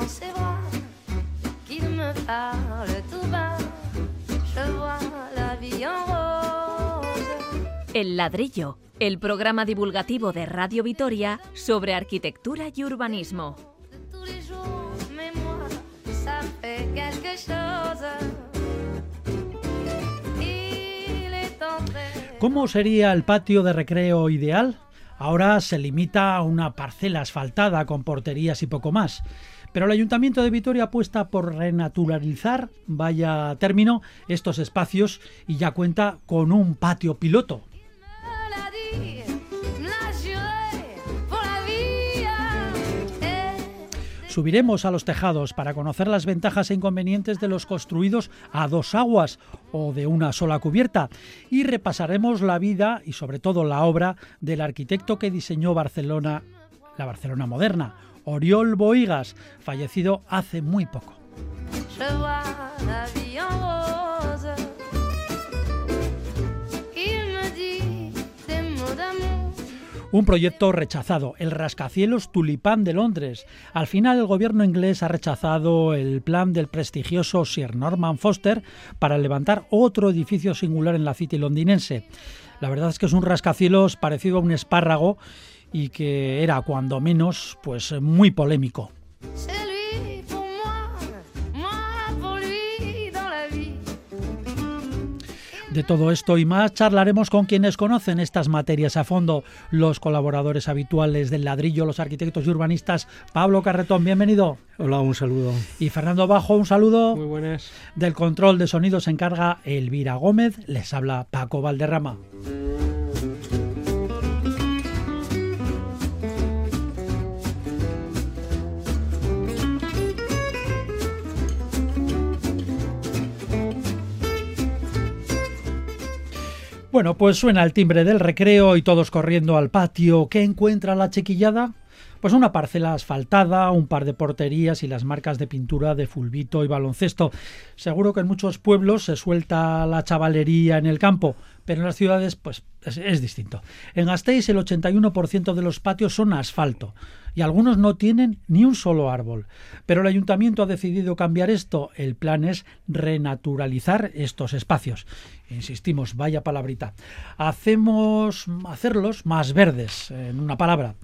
dans ses bras, qu'il me parle tout bas. Je vois la vie en rose. El ladrillo, el programa divulgativo de Radio Vitoria sobre arquitectura y urbanismo. De tous les jours, mais moi, ça fait quelque chose. Il est entré. ¿Cómo sería el patio de recreo ideal? Ahora se limita a una parcela asfaltada con porterías y poco más. Pero el Ayuntamiento de Vitoria apuesta por renaturalizar, vaya término, estos espacios y ya cuenta con un patio piloto. Subiremos a los tejados para conocer las ventajas e inconvenientes de los construidos a dos aguas o de una sola cubierta y repasaremos la vida y sobre todo la obra del arquitecto que diseñó Barcelona, la Barcelona moderna, Oriol Boigas, fallecido hace muy poco. Un proyecto rechazado, el rascacielos Tulipán de Londres. Al final el gobierno inglés ha rechazado el plan del prestigioso Sir Norman Foster para levantar otro edificio singular en la City londinense. La verdad es que es un rascacielos parecido a un espárrago y que era cuando menos pues muy polémico. De todo esto y más charlaremos con quienes conocen estas materias a fondo, los colaboradores habituales del ladrillo, los arquitectos y urbanistas. Pablo Carretón, bienvenido. Hola, un saludo. Y Fernando Bajo, un saludo. Muy buenas. Del control de sonido se encarga Elvira Gómez, les habla Paco Valderrama. Bueno, pues suena el timbre del recreo y todos corriendo al patio. ¿Qué encuentra la chiquillada? Pues una parcela asfaltada, un par de porterías y las marcas de pintura de fulbito y baloncesto. Seguro que en muchos pueblos se suelta la chavalería en el campo, pero en las ciudades pues es, es distinto. En Gasteiz el 81% de los patios son asfalto y algunos no tienen ni un solo árbol. Pero el ayuntamiento ha decidido cambiar esto. El plan es renaturalizar estos espacios. Insistimos, vaya palabrita. Hacemos hacerlos más verdes, en una palabra.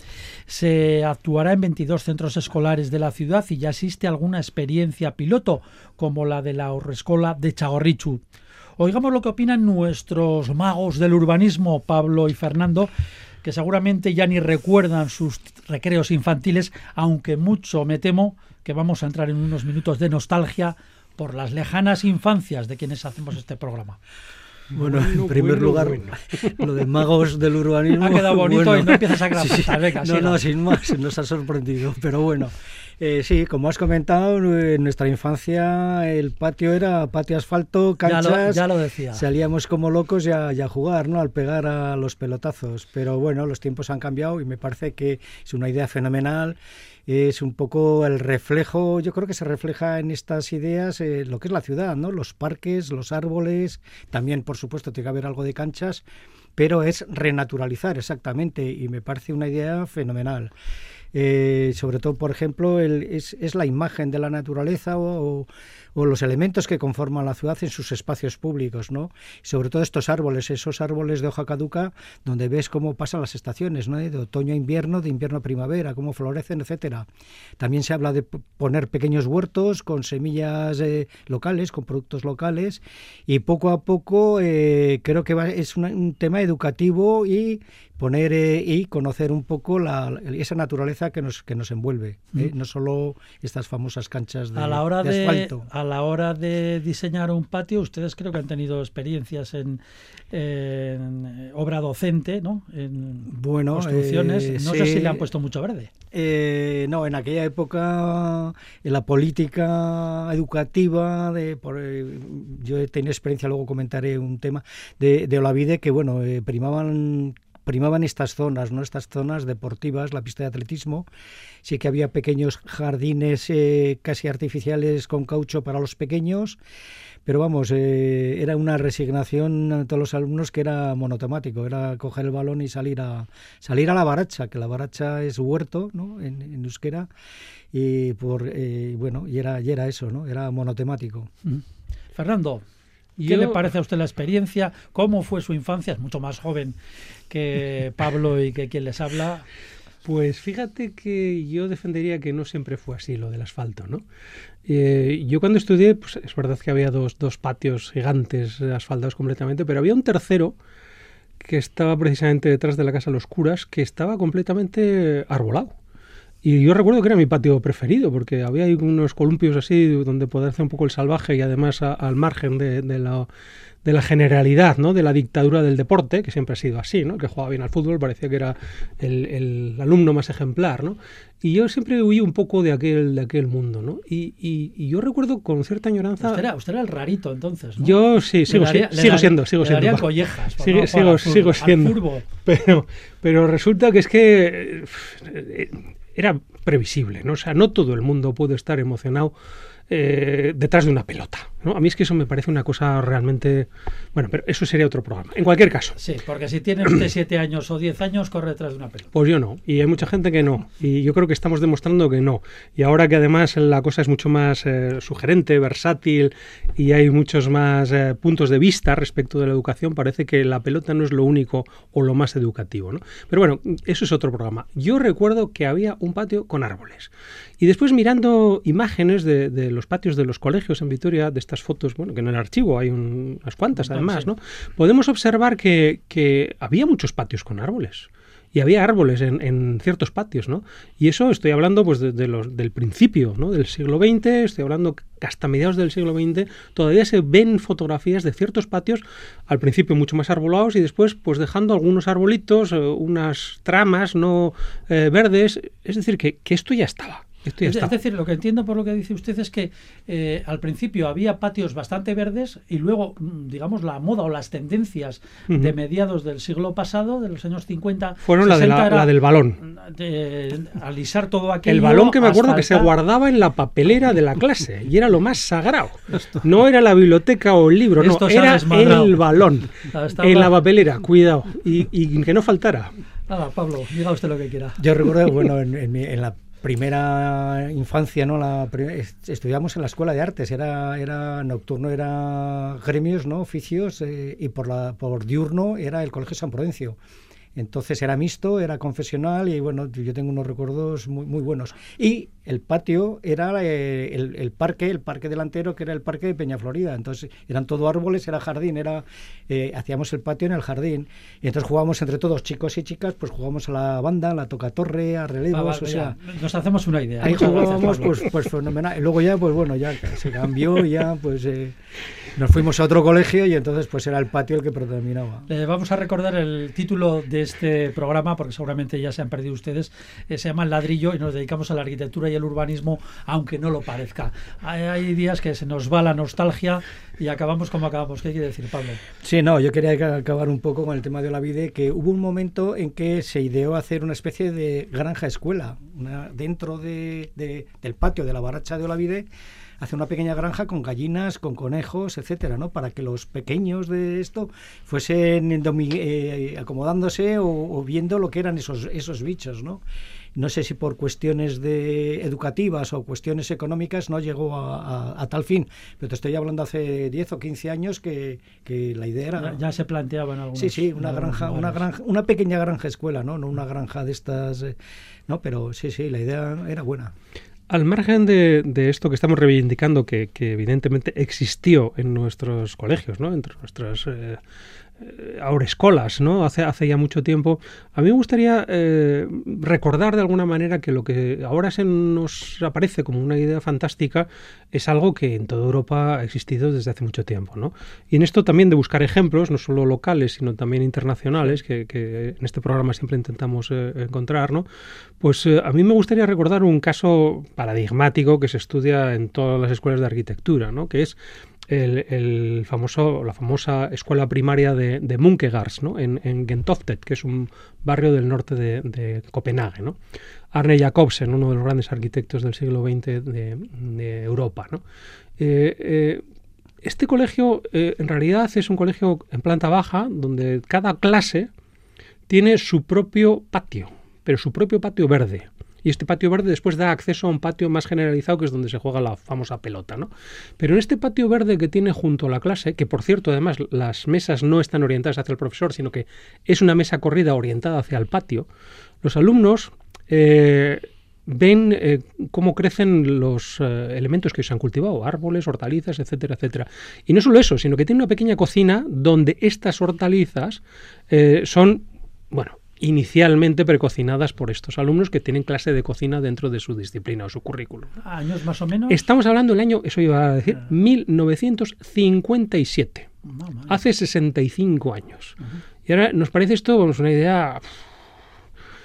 Se actuará en 22 centros escolares de la ciudad y ya existe alguna experiencia piloto, como la de la Horrescola de Chagorrichu. Oigamos lo que opinan nuestros magos del urbanismo, Pablo y Fernando, que seguramente ya ni recuerdan sus recreos infantiles, aunque mucho me temo que vamos a entrar en unos minutos de nostalgia por las lejanas infancias de quienes hacemos este programa. Bueno, en primer lugar, lo de magos del urbanismo. Ha quedado bonito bueno, y no empiezas a sí, sí. Venga, No, no, sin más, nos ha sorprendido. Pero bueno, eh, sí, como has comentado, en nuestra infancia el patio era patio asfalto, Ya canchas. lo, ya lo decía. Salíamos como locos ya, ya a jugar, ¿no? Al pegar a los pelotazos. Pero bueno, los tiempos han cambiado y me parece que es una idea fenomenal. Es un poco el reflejo, yo creo que se refleja en estas ideas eh, lo que es la ciudad, ¿no? Los parques, los árboles, también, por supuesto, tiene que haber algo de canchas, pero es renaturalizar exactamente y me parece una idea fenomenal. Eh, sobre todo, por ejemplo, es, es la imagen de la naturaleza o, los elementos que conforman la ciudad en sus espacios públicos, ¿no? Sobre todo estos árboles, esos árboles de hoja caduca, donde ves cómo pasan las estaciones, ¿no? De otoño a invierno, de invierno a primavera, cómo florecen, etcétera. También se habla de poner pequeños huertos con semillas eh, locales, con productos locales, y poco a poco eh, creo que es un tema educativo y poner eh, y conocer un poco la, esa naturaleza que nos que nos envuelve, ¿eh? no solo estas famosas canchas de, a la hora de de, asfalto. a la hora de diseñar un patio, ustedes creo que han tenido experiencias en, en obra docente, ¿no? En Bueno, construcciones. eh, no sé si le han puesto mucho verde. Eh, no, en aquella época, en la política educativa, de, por, eh, yo he tenido experiencia, luego comentaré un tema, de, de Olavide, que bueno, eh, primaban primaban estas zonas, ¿no? Estas zonas deportivas, la pista de atletismo. Sí que había pequeños jardines eh, casi artificiales con caucho para los pequeños, pero vamos, eh, era una resignación a todos los alumnos que era monotemático, era coger el balón y salir a salir a la baracha, que la baracha es huerto, ¿no? En, en euskera y por eh, bueno y era y era eso, ¿no? Era monotemático. Mm. Fernando, ¿Qué le parece a usted la experiencia? ¿Cómo fue su infancia? Es mucho más joven que Pablo y que quien les habla. Pues fíjate que yo defendería que no siempre fue así lo del asfalto, ¿no? Eh, yo cuando estudié, pues es verdad que había dos, dos patios gigantes asfaltados completamente, pero había un tercero que estaba precisamente detrás de la casa de los curas, que estaba completamente arbolado. Y yo recuerdo que era mi patio preferido, porque había unos columpios así donde poder hacer un poco el salvaje y además al margen de, la, de la generalidad, ¿no? de la dictadura del deporte, que siempre ha sido así, ¿no? que jugaba bien al fútbol, parecía que era el, alumno más ejemplar. ¿no? Y yo siempre huí un poco de aquel, de aquel mundo. ¿no? Y, y, yo recuerdo con cierta añoranza... Usted era, usted era el rarito entonces, ¿no? Yo sí, sigo, sigo siendo, sigo le siendo. collejas. Sigo, sigo, sigo siendo. Pero, pero resulta que es que eh, era previsible, ¿no? O sea, no todo el mundo puede estar emocionado eh, detrás de una pelota. ¿no? A mí es que eso me parece una cosa realmente... Bueno, pero eso sería otro programa. En cualquier caso. Sí, porque si tiene usted siete años o diez años, corre detrás de una pelota. Pues yo no. Y hay mucha gente que no. Y yo creo que estamos demostrando que no. Y ahora que además la cosa es mucho más eh, sugerente, versátil y hay muchos más eh, puntos de vista respecto de la educación, parece que la pelota no es lo único o lo más educativo. ¿no? Pero bueno, eso es otro programa. Yo recuerdo que había un patio con árboles. Y después mirando imágenes de, de los patios de los colegios en Vitoria, de estas fotos, bueno, que en el archivo hay unas cuantas además, ¿no? Podemos observar que, que había muchos patios con árboles y había árboles en, en, ciertos patios, ¿no? Y eso estoy hablando pues de, los, del principio, ¿no? Del siglo XX, estoy hablando hasta mediados del siglo XX, todavía se ven fotografías de ciertos patios, al principio mucho más arbolados y después pues dejando algunos arbolitos, eh, unas tramas no eh, verdes, es decir, que, que esto ya estaba. Es, decir, lo que entiendo por lo que dice usted es que eh, al principio había patios bastante verdes y luego, mm, digamos, la moda o las tendencias de mediados del siglo pasado, de los años 50, fueron la, de la, del balón. De alisar todo aquello. El balón que me acuerdo que se guardaba en la papelera de la clase y era lo más sagrado. No era la biblioteca o el libro, no, era el balón en la papelera, cuidado, y, que no faltara. Nada, Pablo, diga usted lo que quiera. Yo recuerdo, bueno, en, en la primera infancia, ¿no? La, estudiamos en la escuela de artes, era, era nocturno, era gremios, ¿no? Oficios, eh, y por, la, por diurno era el Colegio San Prudencio. Entonces era mixto, era confesional y bueno, yo tengo unos recuerdos muy, muy buenos. Y el patio era eh, el, parque, el parque delantero que era el parque de Peña Florida. Entonces eran todo árboles, era jardín, era eh, hacíamos el patio en el jardín. Y entonces jugábamos entre todos, chicos y chicas, pues jugábamos a la banda, a la tocatorre, a relevos, o sea... Nos hacemos una idea. Ahí jugábamos pues, pues fenomenal. Y luego ya, pues bueno, ya se cambió ya pues... Eh, nos fuimos a otro colegio y entonces pues era el patio el que predominaba. vamos a recordar el título de este programa, porque seguramente ya se han perdido ustedes. se llama El ladrillo y nos dedicamos a la arquitectura y el urbanismo, aunque no lo parezca. Hay, días que se nos va la nostalgia y acabamos como acabamos. ¿Qué quiere decir, Pablo? Sí, no, yo quería acabar un poco con el tema de la vida, que hubo un momento en que se ideó hacer una especie de granja escuela dentro de, del patio de la baracha de Olavide hacer una pequeña granja con gallinas, con conejos, etcétera, ¿no? Para que los pequeños de esto fuesen eh, acomodándose o, viendo lo que eran esos, esos bichos, ¿no? No sé si por cuestiones de educativas o cuestiones económicas no llegó a, tal fin, pero te estoy hablando hace 10 o 15 años que, la idea era... Ya, se planteaban algunos... Sí, sí, una granja, una granja, una pequeña granja escuela, ¿no? No una granja de estas... Eh, no, pero sí, sí, la idea era buena. Al margen de, esto que estamos reivindicando, que, evidentemente existió en nuestros colegios, ¿no? entre nuestras eh, eh, ahora escolas, ¿no? Hace, hace ya mucho tiempo. A mí me gustaría eh, recordar de alguna manera que lo que ahora se nos aparece como una idea fantástica es algo que en toda Europa ha existido desde hace mucho tiempo, ¿no? Y en esto también de buscar ejemplos, no solo locales, sino también internacionales, que, en este programa siempre intentamos eh, encontrar, ¿no? Pues a mí me gustaría recordar un caso paradigmático que se estudia en todas las escuelas de arquitectura, ¿no? Que es el, famoso, la famosa escuela primaria de, de Munkegars, en, en Gentofte, que es un barrio del norte de, Copenhague. Arne Jacobsen, uno de los grandes arquitectos del siglo XX de, Europa. Eh, eh, este colegio eh, en realidad es un colegio en planta baja donde cada clase tiene su propio patio, pero su propio patio verde y este patio verde después da acceso a un patio más generalizado que es donde se juega la famosa pelota, ¿no? Pero en este patio verde que tiene junto a la clase, que por cierto además las mesas no están orientadas hacia el profesor, sino que es una mesa corrida orientada hacia el patio, los alumnos eh, ven eh, cómo crecen los eh, elementos que se han cultivado, árboles, hortalizas, etcétera, etcétera. Y no solo eso, sino que tiene una pequeña cocina donde estas hortalizas son, bueno, inicialmente precocinadas por estos alumnos que tienen clase de cocina dentro de su disciplina o su currículum. ¿Años más o menos? Estamos hablando del año, eso iba a decir, 1957. Ah. hace 65 años. Y ahora nos parece esto, vamos, una idea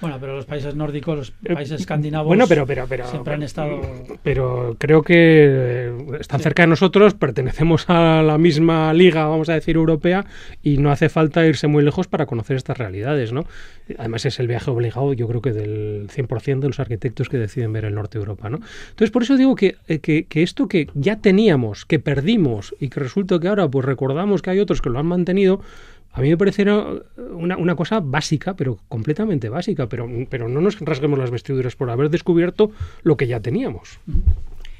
bueno, pero los países nórdicos, los eh, países escandinavos bueno, pero, pero, pero, siempre han estado... Pero creo que eh, están cerca de nosotros, pertenecemos a la misma liga, vamos a decir, europea, y no hace falta irse muy lejos para conocer estas realidades, ¿no? Además es el viaje obligado, yo creo que del 100% de los arquitectos que deciden ver el norte de Europa, ¿no? Entonces, por eso digo que, eh, que, que esto que ya teníamos, que perdimos, y que resulta que ahora pues recordamos que hay otros que lo han mantenido, a mí me parece una, una, cosa básica, pero completamente básica, pero, pero no nos rasguemos las vestiduras por haber descubierto lo que ya teníamos.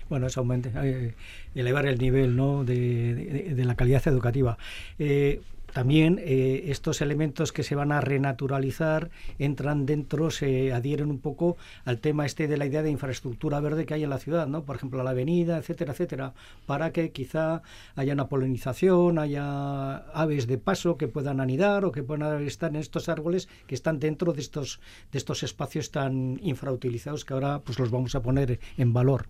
Bueno, es aumente, eh, elevar el nivel ¿no? de, de, la calidad educativa. Eh, también eh, estos elementos que se van a renaturalizar entran dentro, se adhieren un poco al tema este de la idea de infraestructura verde que hay en la ciudad, ¿no? Por ejemplo, la avenida, etcétera, etcétera, para que quizá haya una polinización, haya aves de paso que puedan anidar o que puedan estar en estos árboles que están dentro de estos de estos espacios tan infrautilizados que ahora pues los vamos a poner en valor.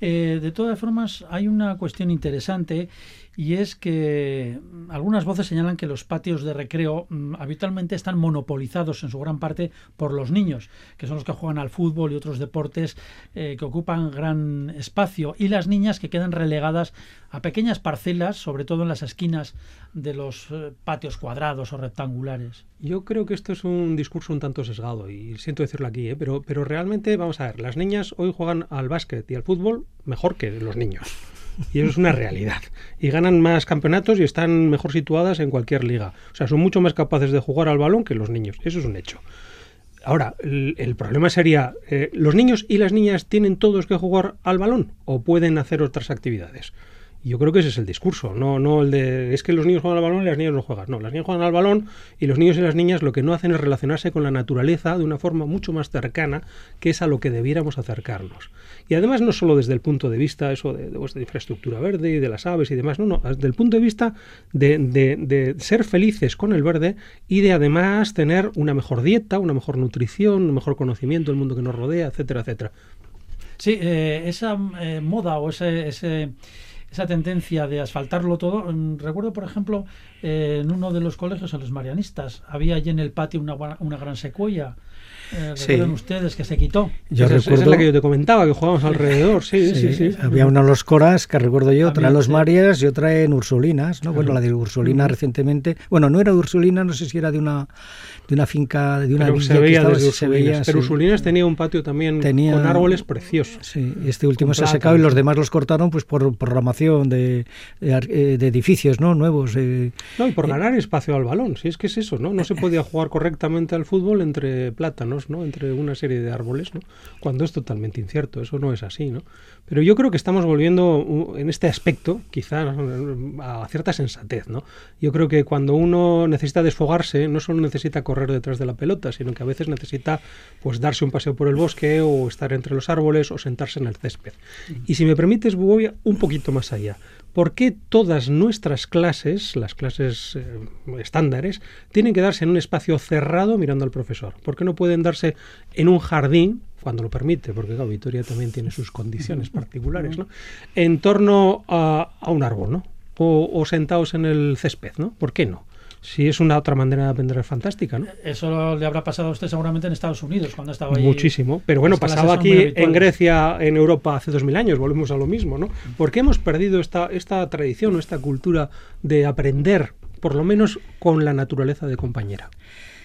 Eh, de todas formas, hay una cuestión interesante y es que mm, algunas voces señalan que los patios de recreo mm, habitualmente están monopolizados en su gran parte por los niños, que son los que juegan al fútbol y otros deportes eh, que ocupan gran espacio, y las niñas que quedan relegadas a pequeñas parcelas, sobre todo en las esquinas de los eh, patios cuadrados o rectangulares. Yo creo que esto es un discurso un tanto sesgado, y siento decirlo aquí, ¿eh? pero, pero realmente, vamos a ver, las niñas hoy juegan al básquet y al fútbol mejor que los niños. Y eso es una realidad. Y ganan más campeonatos y están mejor situadas en cualquier liga. O sea, son mucho más capaces de jugar al balón que los niños. Eso es un hecho. Ahora, el, problema sería, eh, ¿los niños y las niñas tienen todos que jugar al balón o pueden hacer otras actividades? Yo creo que ese es el discurso, no, no el de es que los niños juegan al balón y las niñas no juegan. No, las niñas juegan al balón y los niños y las niñas lo que no hacen es relacionarse con la naturaleza de una forma mucho más cercana, que es a lo que debiéramos acercarnos. Y además no solo desde el punto de vista eso de, de, pues, infraestructura verde y de las aves y demás, no, no, desde el punto de vista de, de, ser felices con el verde y de además tener una mejor dieta, una mejor nutrición, un mejor conocimiento del mundo que nos rodea, etcétera, etcétera. Sí, eh, esa eh, moda o ese esa tendencia de asfaltarlo todo. Mm, recuerdo, por ejemplo, eh, en uno de los colegios, en los marianistas, había allí en el patio una, una gran secuoya eh, recuerden ustedes que se quitó. Yo esa, recuerdo, es la que yo te comentaba, que jugábamos alrededor, sí, sí, sí. Había una en los Coras, que recuerdo yo, otra en los Marias y otra en Ursulinas, ¿no? Bueno, la de Ursulina recientemente, bueno, no era Ursulina, no sé si era de una de una finca, de una pero se veía desde se veía, Pero Ursulinas tenía un patio también con árboles preciosos. Sí, este último se ha secado y los demás los cortaron pues por programación de, de, edificios, ¿no? Nuevos. no, y por eh, ganar espacio al balón, si es que es eso, ¿no? No se podía jugar correctamente al fútbol entre ¿no? Entre una serie de árboles, ¿no? cuando es totalmente incierto, eso no es así. ¿no? Pero yo creo que estamos volviendo en este aspecto quizá a cierta sensatez. ¿no? Yo creo que cuando uno necesita desfogarse, no solo necesita correr detrás de la pelota, sino que a veces necesita pues darse un paseo por el bosque o estar entre los árboles o sentarse en el césped. Y si me permites, voy un poquito más allá. ¿Por qué todas nuestras clases, las clases eh, estándares, tienen que darse en un espacio cerrado mirando al profesor? ¿Por qué no pueden darse en un jardín, cuando lo permite, porque la Vitoria también tiene sus condiciones particulares, ¿no? en torno a, un árbol, ¿no? O, o, sentados en el césped, ¿no? ¿Por qué no? Si es una otra manera de aprender fantástica, ¿no? Eso le habrá pasado a usted seguramente en Estados Unidos cuando estaba ahí. Muchísimo. Pero bueno, pasaba aquí en Grecia, en Europa hace dos mil años, volvemos a lo mismo, ¿no? ¿Por qué hemos perdido esta, esta tradición o esta cultura de aprender, por lo menos con la naturaleza de compañera?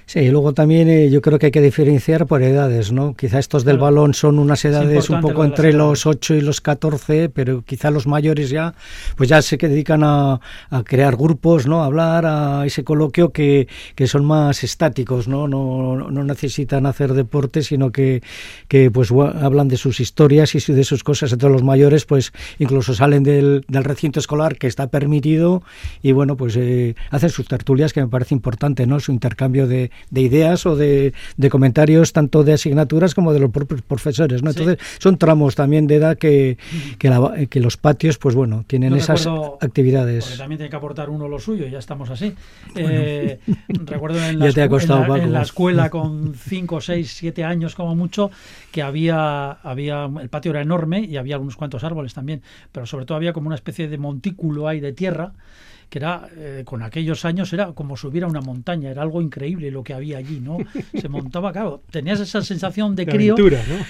Sí, y luego también eh, yo creo que hay que diferenciar por edades, ¿no? Quizá estos del balón son unas edades un poco entre los 8 y los 14, pero quizá los mayores ya, pues ya se dedican a, crear grupos, ¿no? A hablar, a ese coloquio que, que son más estáticos, ¿no? No, no necesitan hacer deporte, sino que, que pues hablan de sus historias y de sus cosas. Entonces los mayores, pues incluso salen del, del recinto escolar que está permitido y bueno, pues eh, hacen sus tertulias que me parece importante, ¿no? Su intercambio de, de ideas o de, de, comentarios tanto de asignaturas como de los propios profesores. ¿no? Entonces, son tramos también de edad que, que, la, que los patios, pues bueno, tienen esas actividades. Porque también tiene que aportar uno lo suyo, ya estamos así. Eh, recuerdo en la, en, la, escuela con 5, 6, 7 años como mucho, que había, había, el patio era enorme y había unos cuantos árboles también, pero sobre todo había como una especie de montículo ahí de tierra que era, eh, con aquellos años era como subir a una montaña, era algo increíble lo que había allí, ¿no? Se montaba, claro, tenías esa sensación de crío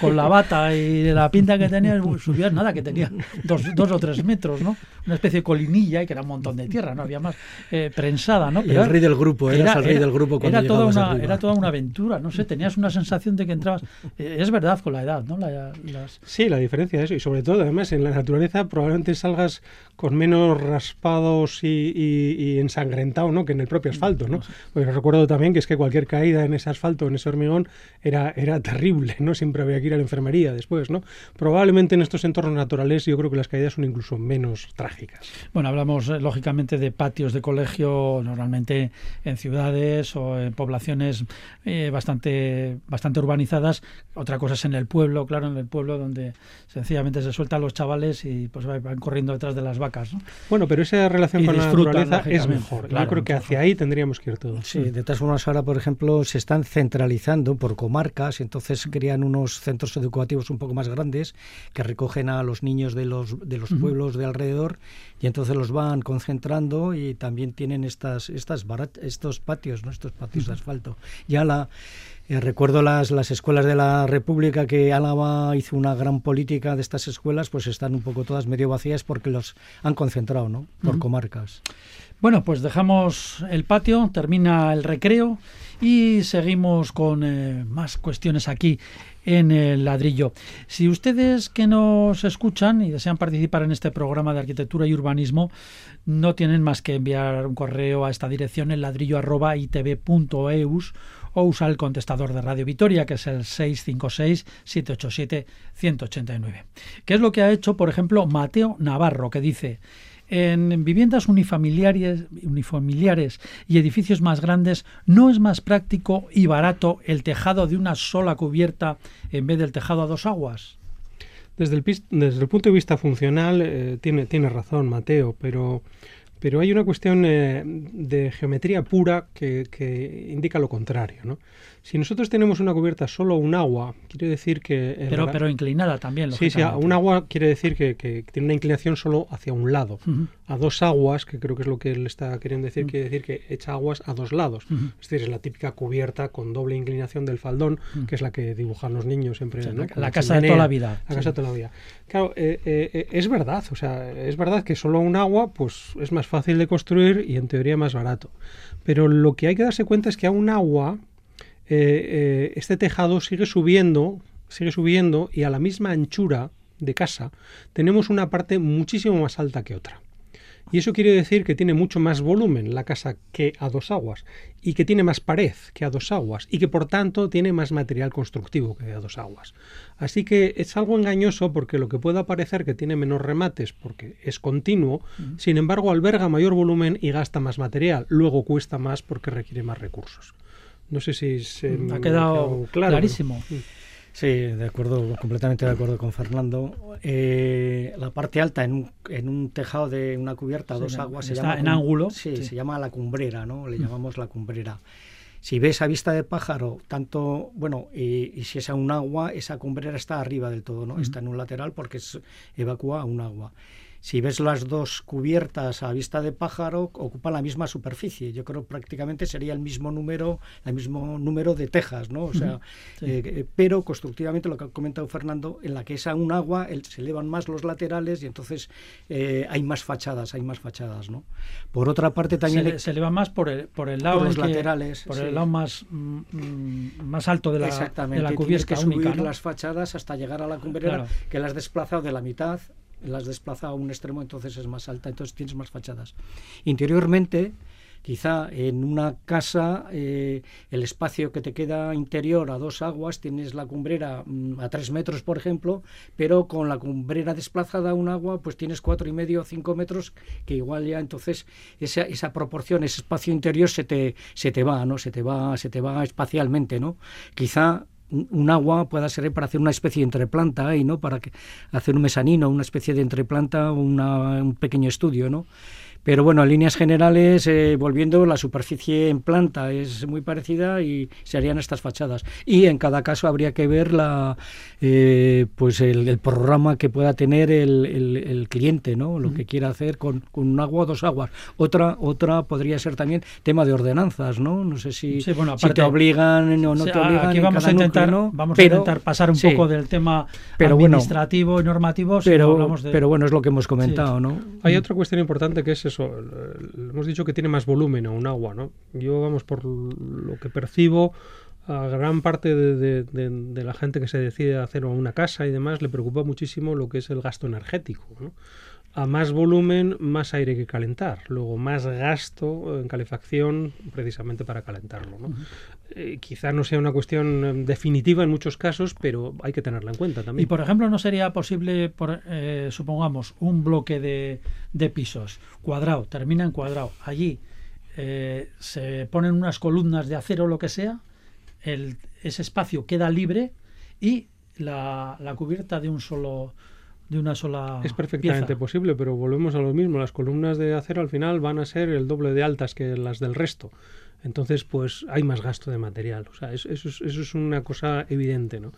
con la bata y de la pinta que tenías, subías nada, que tenía dos, dos, o tres metros, ¿no? Una especie de colinilla y que era un montón de tierra, ¿no? Había más eh, prensada, ¿no? Pero el rey del grupo, eras era, el rey del grupo cuando era toda una Era toda una aventura, no sé, tenías una sensación de que entrabas, eh, es verdad con la edad, ¿no? Sí, la diferencia es eso, y sobre todo además en la naturaleza probablemente salgas con menos raspados y, y, ensangrentado ¿no? que en el propio asfalto. ¿no? Porque recuerdo también que es que cualquier caída en ese asfalto, en ese hormigón, era, era terrible. ¿no? Siempre había que ir a la enfermería después. ¿no? Probablemente en estos entornos naturales yo creo que las caídas son incluso menos trágicas. Bueno, hablamos eh, lógicamente de patios de colegio, normalmente en ciudades o en poblaciones eh, bastante, bastante urbanizadas. Otra cosa es en el pueblo, claro, en el pueblo donde sencillamente se sueltan los chavales y pues van corriendo detrás de las vacas. ¿no? Bueno, pero esa relación con la naturaleza es mejor. Yo creo que hacia ahí tendríamos que ir todos. Sí, de todas formas ahora, por ejemplo, se están centralizando por comarcas, entonces crean unos centros educativos un poco más grandes que recogen a los niños de los, de los pueblos de alrededor y entonces los van concentrando y también tienen estas, estas estos patios, ¿no? estos patios de asfalto. Ya la eh, recuerdo las, las escuelas de la República que Álava hizo una gran política de estas escuelas, pues están un poco todas medio vacías porque los han concentrado, ¿no? Por comarcas. Bueno, pues dejamos el patio, termina el recreo y seguimos con eh, más cuestiones aquí en el ladrillo. Si ustedes que nos escuchan y desean participar en este programa de arquitectura y urbanismo, no tienen más que enviar un correo a esta dirección el ladrillo o usar el contestador de Radio Vitoria, que es el 656-787-189. ¿Qué es lo que ha hecho, por ejemplo, Mateo Navarro, que dice... En viviendas unifamiliares, y edificios más grandes, ¿no es más práctico y barato el tejado de una sola cubierta en vez del tejado a dos aguas? Desde el, desde el punto de vista funcional, eh, tiene, tiene razón Mateo, pero pero hay una cuestión eh, de geometría pura que, que, indica lo contrario. ¿no? Si nosotros tenemos una cubierta solo un agua, quiere decir que... Pero, pero inclinada también. Sí, sí, un agua quiere decir que, tiene una inclinación solo hacia un lado. A dos aguas, que creo que es lo que él está queriendo decir, quiere decir que echa aguas a dos lados. Es decir, es la típica cubierta con doble inclinación del faldón, que es la que dibujan los niños siempre. La, casa de toda la vida. La casa de toda la vida. Claro, eh, eh, eh, es verdad, o sea, es verdad que solo un agua pues es más fácil de construir y en teoría más barato. Pero lo que hay que darse cuenta es que a un agua eh, eh, este tejado sigue subiendo, sigue subiendo y a la misma anchura de casa tenemos una parte muchísimo más alta que otra. Y eso quiere decir que tiene mucho más volumen la casa que a dos aguas y que tiene más pared que a dos aguas y que por tanto tiene más material constructivo que a dos aguas. Así que es algo engañoso porque lo que pueda parecer que tiene menos remates porque es continuo, sin embargo alberga mayor volumen y gasta más material, luego cuesta más porque requiere más recursos. No sé si se mm, ha quedado clarísimo. Mm. Sí, de acuerdo, completamente de acuerdo con Fernando. Eh, la parte alta en un, en un, tejado de una cubierta a dos aguas se llama en ángulo. Sí, se llama la cumbrera, ¿no? Le mm. llamamos la cumbrera. Si ves a vista de pájaro, tanto, bueno, y, si es a un agua, esa cumbrera está arriba del todo, ¿no? Está en un lateral porque es, evacúa a un agua. Si ves las dos cubiertas a vista de pájaro, ocupan la misma superficie. Yo creo prácticamente sería el mismo número, el mismo número de tejas, ¿no? O sea, eh, eh, pero constructivamente lo que ha comentado Fernando, en la que es a un agua, se elevan más los laterales y entonces eh, hay más fachadas, hay más fachadas, ¿no? Por otra parte también se, eleva más por el, por el lado los laterales, por el lado más mm, más alto de la, Exactamente, de la cubierta que subir las fachadas hasta llegar a la cumbrera, que las has desplazado de la mitad las desplaza a un extremo, entonces es más alta, entonces tienes más fachadas. Interiormente, quizá en una casa eh, el espacio que te queda interior a dos aguas tienes la cumbrera mm, a tres metros por ejemplo pero con la cumbrera desplazada a un agua pues tienes cuatro y medio o cinco metros que igual ya entonces esa, esa proporción ese espacio interior se te se te va no se te va se te va espacialmente no quizá un agua pueda servir para hacer una especie de entreplanta ahí, ¿no? Para que, hacer un mesanino, una especie de entreplanta, una, un pequeño estudio, ¿no? Pero bueno, en líneas generales, eh, volviendo, la superficie en planta es muy parecida y se harían estas fachadas. Y en cada caso habría que ver la, eh, pues el, programa que pueda tener el, el, cliente, ¿no? Lo que quiera hacer con, con, un agua o dos aguas. Otra, otra podría ser también tema de ordenanzas, ¿no? No sé si, si te obligan o no te obligan. Aquí vamos, a intentar, vamos a intentar pasar un poco del tema administrativo y normativo. Pero, pero bueno, es lo que hemos comentado, ¿no? Hay otra cuestión importante que es eso, hemos dicho que tiene más volumen a un agua, ¿no? Yo, vamos, por lo que percibo, a gran parte de, la gente que se decide hacer una casa y demás le preocupa muchísimo lo que es el gasto energético. ¿no? A más volumen, más aire que calentar. Luego, más gasto en calefacción precisamente para calentarlo. ¿no? Eh, quizá no sea una cuestión em, definitiva en muchos casos, pero hay que tenerla en cuenta también. Y, por ejemplo, ¿no sería posible, por, eh, supongamos, un bloque de, de, pisos cuadrado, termina en cuadrado, allí eh, se ponen unas columnas de acero o lo que sea, el, ese espacio queda libre y la, la cubierta de un solo de una sola es perfectamente posible pero volvemos a lo mismo las columnas de acero al final van a ser el doble de altas que las del resto entonces, pues hay más gasto de material. O sea, eso, eso, es, eso es una cosa evidente, ¿no?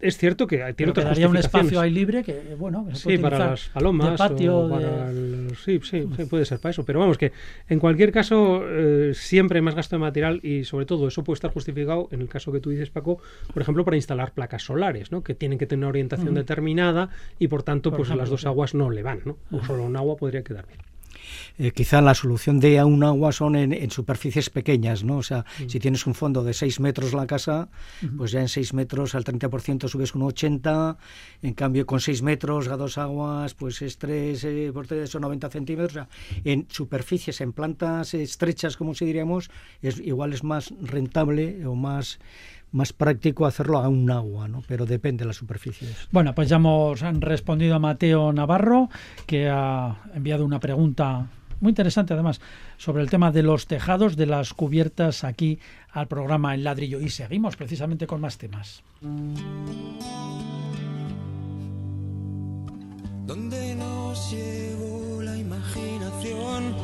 Es cierto que tiene Pero otras un espacio ahí libre que, bueno, que sí, para las palomas patio, para sí, sí, puede ser para eso. Pero vamos, que en cualquier caso eh, siempre hay más gasto de material y sobre todo eso puede estar justificado en el caso que tú dices, Paco, por ejemplo, para instalar placas solares, ¿no? Que tienen que tener una orientación determinada y por tanto, pues las dos aguas no le van, ¿no? O solo un agua podría quedar bien. Eh, quizá la solución de un agua son en, superficies pequeñas, ¿no? O sea, si tienes un fondo de 6 metros la casa, pues ya en 6 metros al 30% subes un 80, en cambio con 6 metros a dos aguas, pues es 3 eh, por 3 son 90 centímetros. O sea, en superficies, en plantas estrechas, como si diríamos, es, igual es más rentable o más más práctico hacerlo a un agua, ¿no? pero depende de las superficies. Bueno, pues ya hemos respondido a Mateo Navarro, que ha enviado una pregunta muy interesante además sobre el tema de los tejados, de las cubiertas aquí al programa El Ladrillo. Y seguimos precisamente con más temas. Donde nos llevó la imaginación,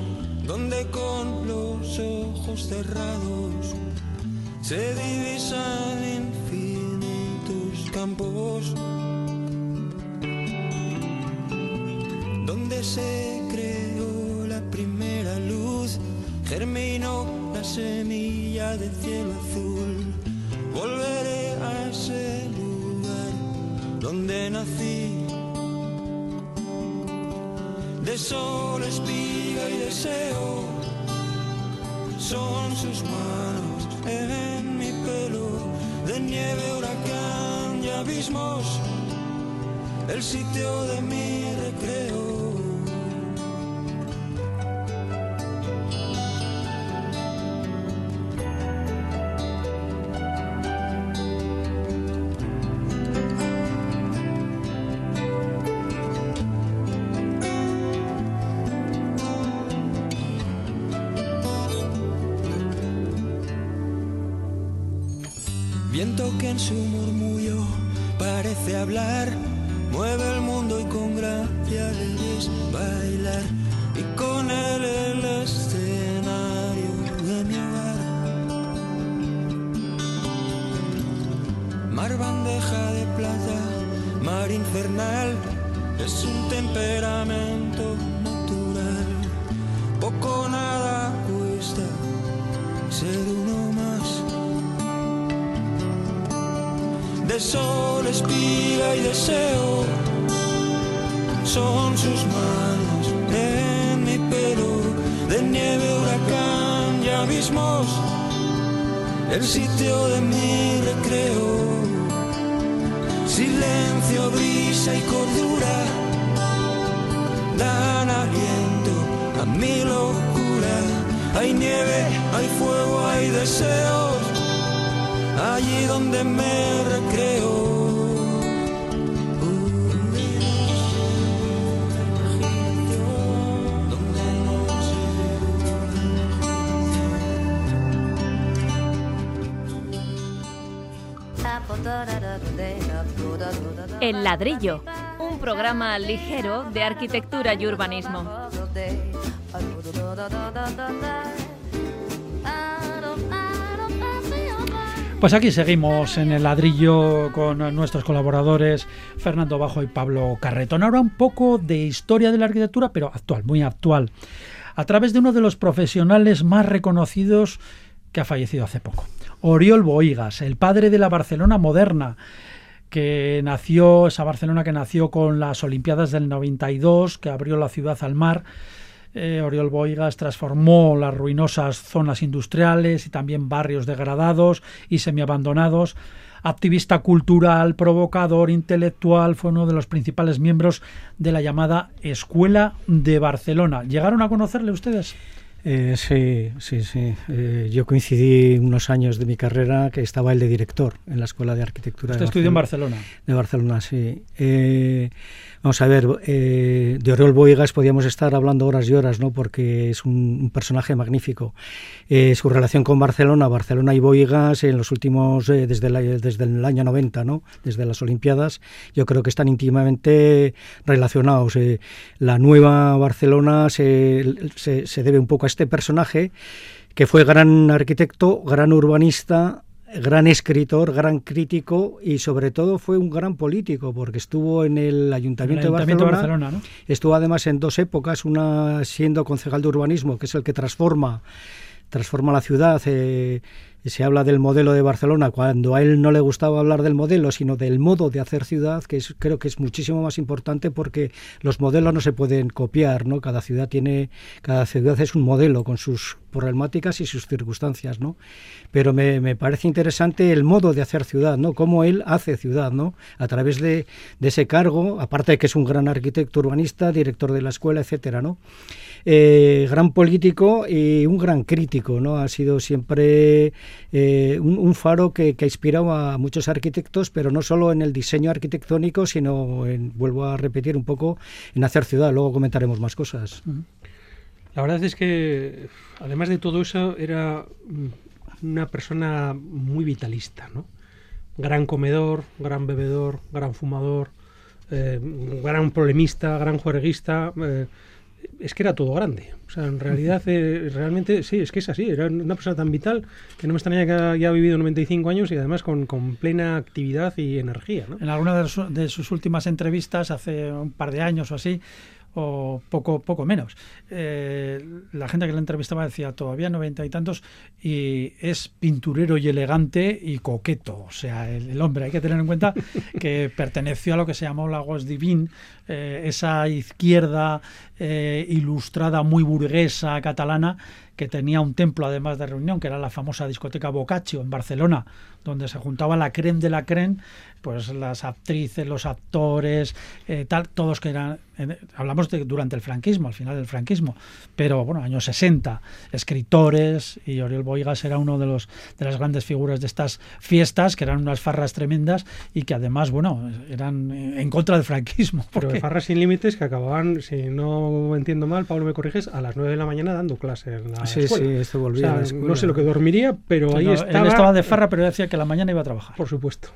donde con los ojos cerrados se divisan infinitos campos donde se creó la primera luz, germinó la semilla del cielo azul. Volveré a ese lugar donde nací. De sol, espiga y deseo son sus manos en mi pelo, de nieve, huracán y abismos, el sitio de mi bandeja de plata, mar infernal, es un temperamento natural. Poco nada cuesta ser uno más. De sol, espiga y deseo son sus manos en mi pelo, de nieve, huracán y abismos, el sitio de mi recreo silencio, brisa y cordura dan aliento a mi locura. Hay nieve, hay fuego, hay deseos, allí donde me recreo. El ladrillo, un programa ligero de arquitectura y urbanismo. Pues aquí seguimos en el ladrillo con nuestros colaboradores Fernando Bajo y Pablo Carretón. Ahora un poco de historia de la arquitectura, pero actual, muy actual, a través de uno de los profesionales más reconocidos que ha fallecido hace poco. Oriol Boigas, el padre de la Barcelona moderna, que nació, esa Barcelona que nació con las Olimpiadas del 92, que abrió la ciudad al mar. Eh, Oriol Boigas transformó las ruinosas zonas industriales y también barrios degradados y semiabandonados. Activista cultural, provocador, intelectual, fue uno de los principales miembros de la llamada Escuela de Barcelona. ¿Llegaron a conocerle ustedes? Eh, sí, sí, sí. Eh, yo coincidí unos años de mi carrera que estaba el de director en la Escuela de Arquitectura. Usted de estudió en Barcelona. Barcelona. De Barcelona, sí. Eh, vamos a ver, eh, de Oriol Boigas podíamos estar hablando horas y horas, ¿no? Porque es un, un personaje magnífico. Eh, su relación con Barcelona, Barcelona y Boigas en los últimos, eh, desde, la- desde el año 90, ¿no? Desde las Olimpiadas, yo creo que están íntimamente relacionados. Eh, la nueva Barcelona se, se, se debe un poco a este personaje que fue gran arquitecto, gran urbanista, gran escritor, gran crítico y sobre todo fue un gran político porque estuvo en el El Ayuntamiento, de de Barcelona, Barcelona, ¿no? Estuvo además en dos épocas, una siendo concejal de urbanismo, que es el que transforma, transforma la ciudad. eh, se habla del modelo de Barcelona cuando a él no le gustaba hablar del modelo, sino del modo de hacer ciudad, que es, creo que es muchísimo más importante porque los modelos no se pueden copiar, ¿no? Cada ciudad tiene, cada ciudad es un modelo con sus problemáticas y sus circunstancias, ¿no? Pero me, me parece interesante el modo de hacer ciudad, ¿no? Cómo él hace ciudad, ¿no? A través de, de ese cargo, aparte de que es un gran arquitecto urbanista, director de la escuela, etcétera, ¿no? Eh, gran político y un gran crítico, ¿no? Ha sido siempre eh, un, faro que, que ha inspirado a muchos arquitectos, pero no solo en el diseño arquitectónico, sino, en, vuelvo a repetir un poco, en hacer ciudad. Luego comentaremos más cosas. La verdad es que, además de todo eso, era mm, una persona muy vitalista, ¿no? Gran comedor, gran bebedor, gran fumador, eh, gran problemista, gran juerguista. eh, es que era todo grande. O sea, en realidad, eh, realmente, sí, es que es así. Era una persona tan vital que no me extraña que haya vivido 95 años y además con, con plena actividad y energía, ¿no? En alguna de, de sus últimas entrevistas, hace un par de años o así, o poco, poco menos, eh, la gente que le entrevistaba decía todavía noventa y tantos y es pinturero y elegante y coqueto. O sea, el, el hombre, hay que tener en cuenta que perteneció a lo que se llamó Lagos Divin, eh, esa izquierda eh, ilustrada muy burguesa catalana que tenía un templo además de reunión, que era la famosa discoteca Boccaccio en Barcelona, donde se juntaba la creme de la creme, pues las actrices, los actores, eh, tal, todos que eran, eh, hablamos de durante el franquismo, al final del franquismo, pero bueno, años 60, escritores, y Oriol Boigas era uno de los de las grandes figuras de estas fiestas, que eran unas farras tremendas y que además, bueno, eran en contra del franquismo. Pero de porque- farras sin límites que acababan, si no entiendo mal, Pablo me corriges, a las 9 de la mañana dando clase en la Sí, escuela. sí, esto O volvía sea, a la escuela. no sé lo que dormiría, pero ahí No, estaba. Él estaba de farra, pero decía que a la mañana iba a trabajar. Por supuesto.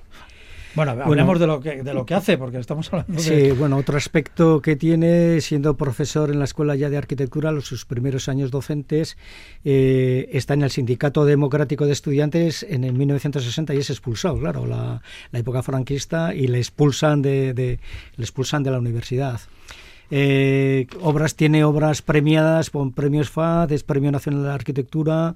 Bueno, hablemos de, lo que, de lo que hace, porque estamos hablando Sí, de... bueno, otro aspecto que tiene, siendo profesor en la Escuela ya de Arquitectura, los sus primeros años docentes, eh, está en el Sindicato Democrático de Estudiantes en el 1960 y es expulsado, claro, la, la época franquista, y le expulsan de, de, le expulsan de la universidad. Eh, obras tiene obras premiadas con premios FAD, es Premio Nacional de Arquitectura,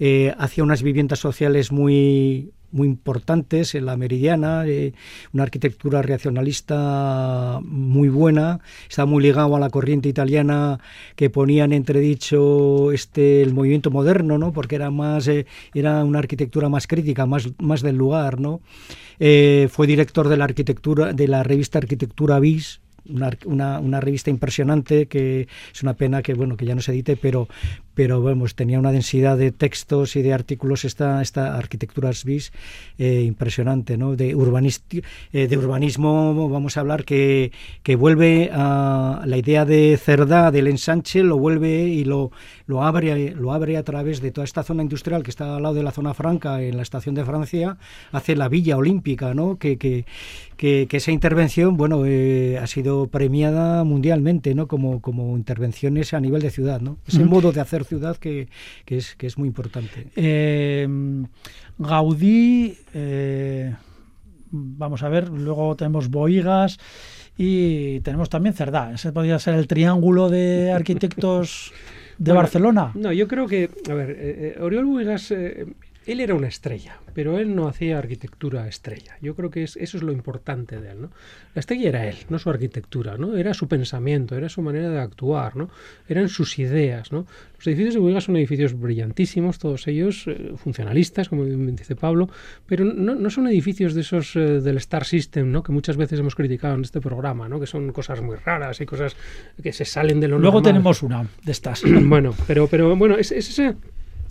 eh, hacía unas viviendas sociales muy muy importantes en la Meridiana, eh, una arquitectura reaccionalista muy buena, está muy ligado a la corriente italiana que ponía en entredicho este el movimiento moderno, ¿no? porque era más eh, era una arquitectura más crítica, más, más del lugar, ¿no? Eh, fue director de la arquitectura de la revista Arquitectura Bis, una, una, una, revista impresionante que es una pena que bueno que ya no se edite pero pero vamos tenía una densidad de textos y de artículos esta esta arquitecturas bis eh, impresionante no de urbanist eh, de urbanismo vamos a hablar que, que vuelve a la idea de Cerdá del ensanche lo vuelve y lo lo abre lo abre a través de toda esta zona industrial que está al lado de la zona franca en la estación de Francia hace la Villa Olímpica no que, que, que, que esa intervención bueno eh, ha sido premiada mundialmente, ¿no? Como, como intervenciones a nivel de ciudad, ¿no? Ese mm. modo de hacer ciudad que, que, es, que es muy importante. Eh, Gaudí, eh, vamos a ver, luego tenemos Boigas y tenemos también Cerdá. Ese podría ser el triángulo de arquitectos de bueno, Barcelona. No, yo creo que, a ver, eh, Oriol Boigas él era una estrella, pero él no hacía arquitectura estrella. Yo creo que es, eso es lo importante de él. ¿no? La estrella era él, no su arquitectura, ¿no? era su pensamiento, era su manera de actuar, ¿no? eran sus ideas. ¿no? Los edificios de Boigas son edificios brillantísimos, todos ellos eh, funcionalistas, como dice Pablo, pero no, no son edificios de esos eh, del Star System, ¿no? que muchas veces hemos criticado en este programa, ¿no? que son cosas muy raras y cosas que se salen de lo Luego normal. tenemos una de estas. bueno, pero, pero bueno, es, es ese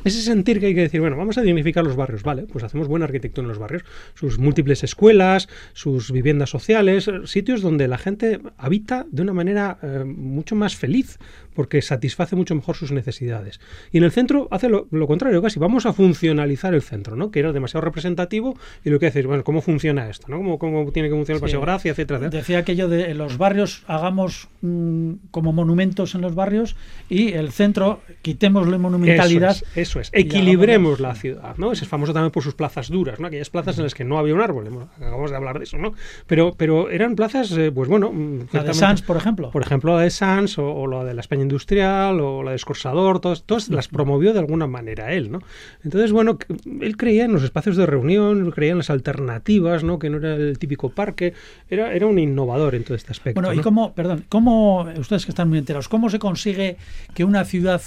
ese sentir que hay que decir, bueno, vamos a dignificar los barrios, vale, pues hacemos buena arquitectura en los barrios, sus múltiples escuelas, sus viviendas sociales, sitios donde la gente habita de una manera eh, mucho más feliz, porque satisface mucho mejor sus necesidades. Y en el centro hace lo, lo, contrario, casi vamos a funcionalizar el centro, ¿no? Que era demasiado representativo y lo que hace es, bueno, ¿cómo funciona esto? ¿no? ¿Cómo, cómo tiene que funcionar el Paseo sí. Gracia, etcétera, etcétera? Decía aquello de en los barrios hagamos mmm, como monumentos en los barrios y el centro quitémosle monumentalidad. Eso es, eso es. equilibremos la ciudad, ¿no? Ese es famoso también por sus plazas duras, ¿no? Aquellas plazas en las que no había un árbol, acabamos de hablar de eso, ¿no? Pero, pero eran plazas, eh, pues bueno... La de Sans, por ejemplo. Por ejemplo, la de Sans o, o la de la España industrial o la de Escorsador, todas, todas las promovió de alguna manera él, ¿no? Entonces, bueno, él creía en los espacios de reunión, creía en las alternativas, ¿no? Que no era el típico parque, era, era un innovador en todo este aspecto. Bueno, ¿no? y cómo, perdón, cómo, ustedes que están muy enterados, ¿cómo se consigue que una ciudad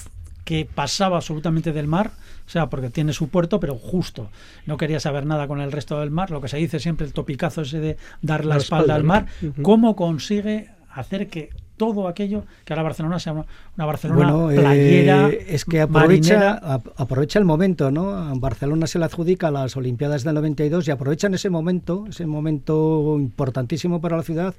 que pasaba absolutamente del mar, o sea, porque tiene su puerto, pero justo, no quería saber nada con el resto del mar, lo que se dice siempre el topicazo ese de dar la, la espalda, espalda, al mar, uh -huh. ¿cómo consigue hacer que todo aquello que ahora Barcelona sea una, Barcelona bueno, playera. Eh, es que aprovecha, a, aprovecha el momento, ¿no? Barcelona se le adjudica las Olimpiadas del 92 y aprovechan ese momento, ese momento importantísimo para la ciudad,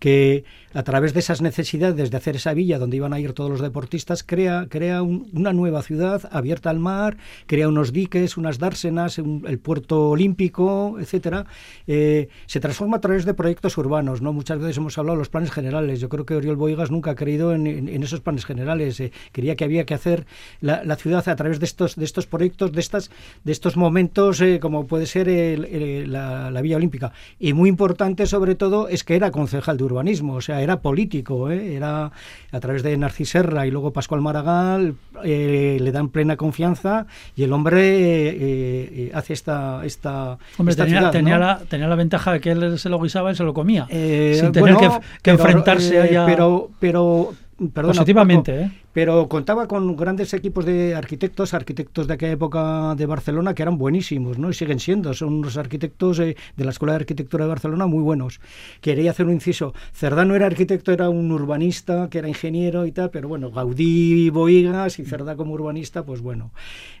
que a través de esas necesidades de hacer esa villa donde iban a ir todos los deportistas, crea, crea un, una nueva ciudad abierta al mar, crea unos diques, unas dársenas, el puerto olímpico, etcétera. Eh, se transforma a través de proyectos urbanos, ¿no? Muchas veces hemos hablado de los planes generales. Yo creo que Oriol Boigas nunca ha creído en, esos planes generales. Eh, que había que hacer la, ciudad a través de estos, de estos proyectos, de, estas, de estos momentos, eh, como puede ser el, la, la, Villa Olímpica. Y muy importante, sobre todo, es que era concejal de urbanismo, o sea, era político, ¿eh? era a través de Narcís Serra y luego Pascual Maragall, eh, le dan plena confianza y el hombre eh, hace esta, esta, hombre, esta tenía, ciudad, tenía, ¿no? la, tenía la ventaja de que él se lo guisaba y se lo comía, Eh, sin tener bueno, que, que pero, enfrentarse eh, allá pero, pero perdona, positivamente, Paco, ¿eh? Pero contaba con grandes equipos de arquitectos, arquitectos de aquella época de Barcelona que eran buenísimos, ¿no? Y siguen siendo, son unos arquitectos eh, de la Escuela de Arquitectura de Barcelona muy buenos. Quería hacer un inciso. Cerdá no era arquitecto, era un urbanista, que era ingeniero y tal, pero bueno, Gaudí, Boigas y Cerdá como urbanista, pues bueno.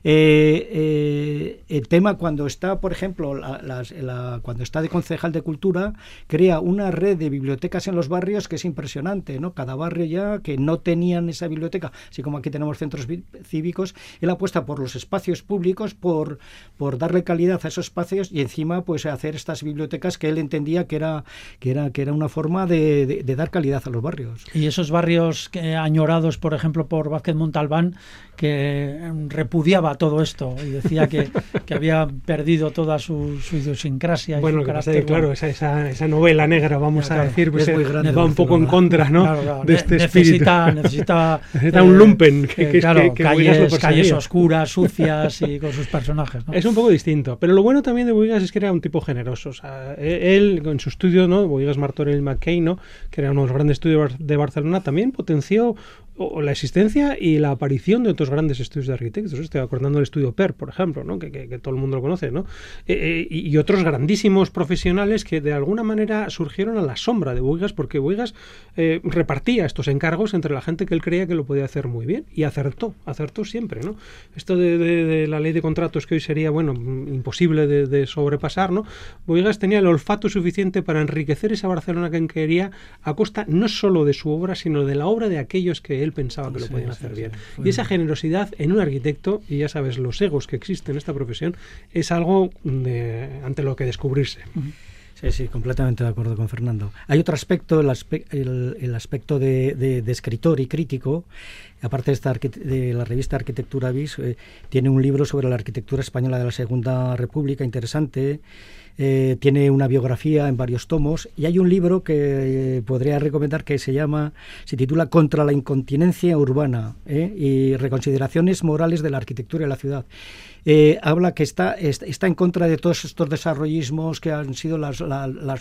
Eh, eh, el tema cuando está, por ejemplo, la, cuando está de concejal de cultura, crea una red de bibliotecas en los barrios que es impresionante, ¿no? Cada barrio ya que no tenían esa biblioteca biblioteca, así como aquí tenemos centros cívicos, él apuesta por los espacios públicos, por, por darle calidad a esos espacios y encima pues hacer estas bibliotecas que él entendía que era, que era, que era una forma de, dar calidad a los barrios. Y esos barrios que, añorados, por ejemplo, por Vázquez Montalbán, que repudiaba todo esto y decía que, que había perdido toda su, idiosincrasia. bueno, claro, esa, esa, novela negra, vamos a decir, pues va un poco en contra ¿no? de este necesita, Necesita, necesita un lumpen. Que, que, claro, calles, calles, oscuras, sucias y con sus personajes. Es un poco distinto. Pero lo bueno también de Boigas es que era un tipo generoso. O sea, e, él, en su estudio, ¿no? Boigas Martorell McKay, ¿no? que era uno de los grandes estudios de Barcelona, también potenció la existencia y la aparición de otros grandes estudios de arquitectos. Estoy acordando del estudio PER, por ejemplo, ¿no? que, que, todo el mundo lo conoce, ¿no? Eh, eh, y otros grandísimos profesionales que de alguna manera surgieron a la sombra de Boigas, porque Boigas eh, repartía estos encargos entre la gente que él creía que lo podía hacer muy bien y acertó, acertó siempre. ¿no? Esto de, la ley de contratos que hoy sería bueno imposible de, sobrepasar, ¿no? Tenía el olfato suficiente para enriquecer esa Barcelona que quería a costa no solo de su obra, sino de la obra de aquellos que él pensaba que lo podían hacer bien. y esa generosidad en un arquitecto, y ya sabes, los egos que existen en esta profesión, es algo ante lo que descubrirse. Sí, sí, completamente de acuerdo con Fernando. Hay otro aspecto, el, aspecto de, escritor y crítico. Aparte de, esta de la revista Arquitectura Vis, eh, tiene un libro sobre la arquitectura española de la Segunda República interesante. Eh, tiene una biografía en varios tomos y hay un libro que eh, podría recomendar que se llama, se titula Contra la incontinencia urbana y reconsideraciones morales de la arquitectura de la ciudad. Eh, habla que está, está en contra de todos estos desarrollismos que han sido las,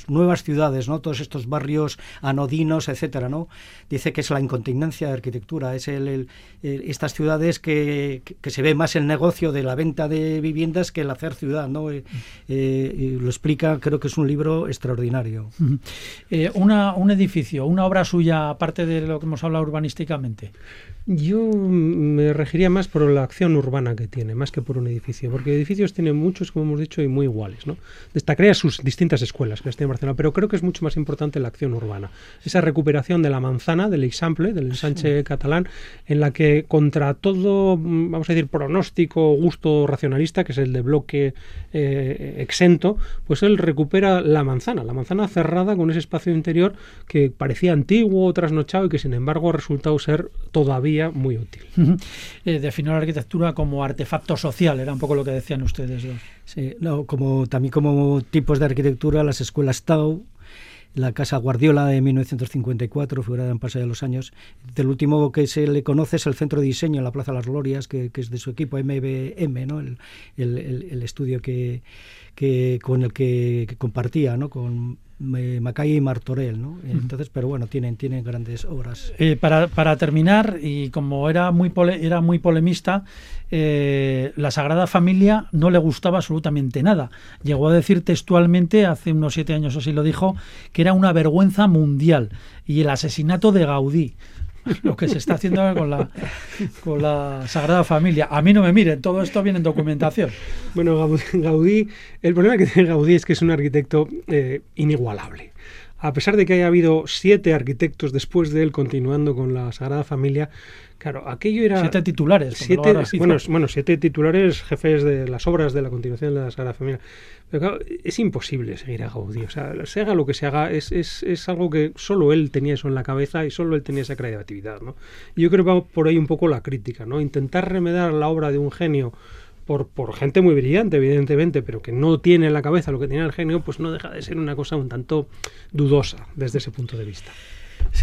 nuevas ciudades, ¿no? todos estos barrios anodinos, etcétera, ¿no? Dice que es la incontinencia de arquitectura, es el, estas ciudades que, se ve más el negocio de la venta de viviendas que el hacer ciudad, ¿no? Eh, eh, lo explica, creo que es un libro extraordinario. una, un edificio, una obra suya, aparte de lo que hemos hablado urbanísticamente. Yo me regiría más por la acción urbana que tiene, más que por un edificio, porque edificios tiene muchos, como hemos dicho, y muy iguales. ¿no? Destacaría sus distintas escuelas que están en Barcelona, pero creo que es mucho más importante la acción urbana. Esa recuperación de la manzana, del example, del ensanche catalán, en la que contra todo, vamos a decir, pronóstico, gusto racionalista, que es el de bloque eh, exento, pues él recupera la manzana, la manzana cerrada con ese espacio interior que parecía antiguo, trasnochado y que sin embargo ha resultado ser todavía muy útil. Eh, definió la arquitectura como artefacto social, era un poco lo que decían ustedes dos. Sí, no, como, también como tipos de arquitectura, las escuelas Tau, la Casa Guardiola de 1954, figurada en paso de los años. Del último que se le conoce es el Centro de Diseño en la Plaza de las Glorias, que, es de su equipo MBM, ¿no? el, el, estudio que, que, con el que, compartía ¿no? con Macay y Martorell, ¿no? Entonces, pero bueno, tienen, tienen grandes obras. Eh, para, para, terminar, y como era muy, era muy polemista, eh, la Sagrada Familia no le gustaba absolutamente nada. Llegó a decir textualmente, hace unos siete años o así lo dijo, que era una vergüenza mundial. Y el asesinato de Gaudí lo que se está haciendo con la, con la Sagrada Familia. A mí no me miren, todo esto viene en documentación. Bueno, Gaudí, el problema que tiene Gaudí es que es un arquitecto eh, inigualable. A pesar de que haya habido siete arquitectos después de él continuando con la Sagrada Familia, Claro, aquello era... Siete titulares. Siete, bueno, bueno, siete titulares jefes de las obras de la continuación de la Sagrada Familia. Pero claro, es imposible seguir a Gaudí. O sea, se haga lo que se haga, es, es, es, algo que solo él tenía eso en la cabeza y solo él tenía esa creatividad, ¿no? Yo creo que va por ahí un poco la crítica, ¿no? Intentar remedar la obra de un genio por, por, gente muy brillante, evidentemente, pero que no tiene en la cabeza lo que tenía el genio, pues no deja de ser una cosa un tanto dudosa desde ese punto de vista.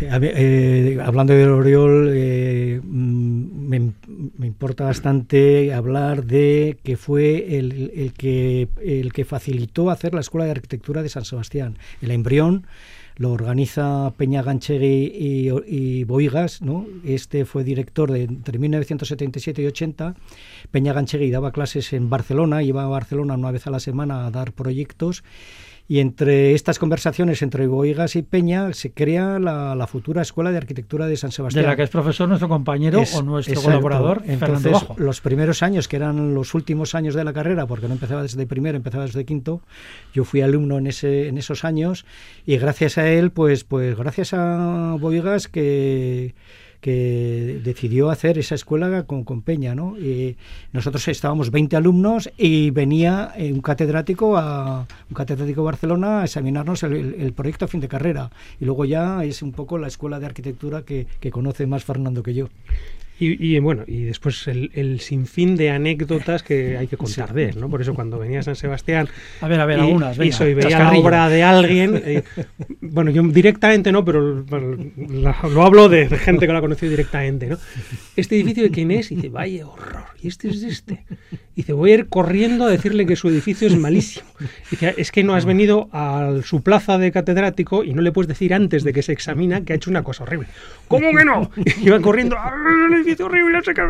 Eh, hablando de Oriol, eh, mm, me, importa bastante hablar de que fue el, que, el que facilitó hacer la Escuela de Arquitectura de San Sebastián. El embrión lo organiza Peña Ganchegui y, Boigas, ¿no? Este fue director entre 1977 y 80. Peña Ganchegui daba clases en Barcelona, iba a Barcelona una vez a la semana a dar proyectos y entre estas conversaciones entre Boigas y Peña se crea la, futura Escuela de Arquitectura de San Sebastián. De la que es profesor nuestro compañero o nuestro colaborador, Entonces, los primeros años, que eran los últimos años de la carrera, porque no empezaba desde primero, empezaba desde quinto, yo fui alumno en, ese, en esos años y gracias a él, pues, pues gracias a Boigas que que decidió hacer esa escuela con, con Peña, ¿no? Y nosotros estábamos 20 alumnos y venía eh, un catedrático a un catedrático de Barcelona a examinarnos el, proyecto a fin de carrera. Y luego ya es un poco la escuela de arquitectura que, que conoce más Fernando que yo. Y, y, bueno, y después el, el sinfín de anécdotas que hay que contar de él, ¿no? Por eso cuando venía a San Sebastián A ver, a ver, y, algunas. y venga, soy veía la obra de alguien, eh, bueno, yo directamente no, pero bueno, la- lo hablo de, de gente que lo ha conocido directamente, ¿no? Este edificio de quién es, y dice, vaya horror, y este es este. Y dice, voy a ir corriendo a decirle que su edificio es malísimo. Y dice, es que no has venido a su plaza de catedrático y no le puedes decir antes de que se examina que ha hecho una cosa horrible. ¿Cómo que no? Y iba corriendo, "Ah, el edificio horrible, no sé qué".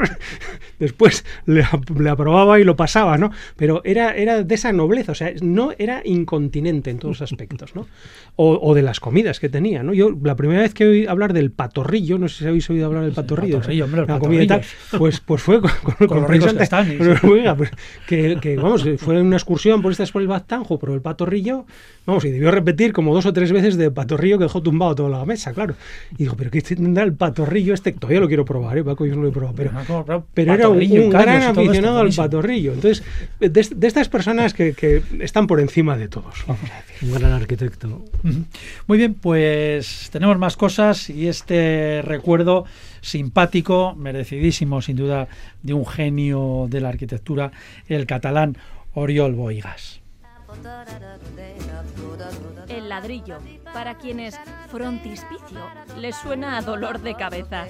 Después le, le aprobaba y lo pasaba, ¿no? Pero era, era de esa nobleza, o sea, no era incontinente en todos los aspectos, ¿no? O, o de las comidas que tenía, ¿no? Yo la primera vez que oí hablar del patorrillo, no sé si habéis oído hablar del patorrillo, patorrillo, hombre, los la comida y tal, pues, pues fue con, con- con los ricos que están, pues, que, que, vamos, fue una excursión por estas por el Baztanjo, pero el patorrillo, vamos, y debió repetir como dos o tres veces de patorrillo que dejó tumbado toda la mesa, claro. Y digo, pero ¿qué tendrá el patorrillo este? Todavía lo quiero probar, ¿eh? Paco, yo no lo he probado, pero, Pero, pero era un, un gran aficionado al patorrillo. Entonces, de, de estas personas que, que están por encima de todos, vamos a decir. Un gran arquitecto. Muy bien, pues tenemos más cosas y este recuerdo simpático, merecidísimo sin duda, de un genio de la arquitectura, el catalán Oriol Boigas. El ladrillo, para quienes frontispicio les suena a dolor de cabeza.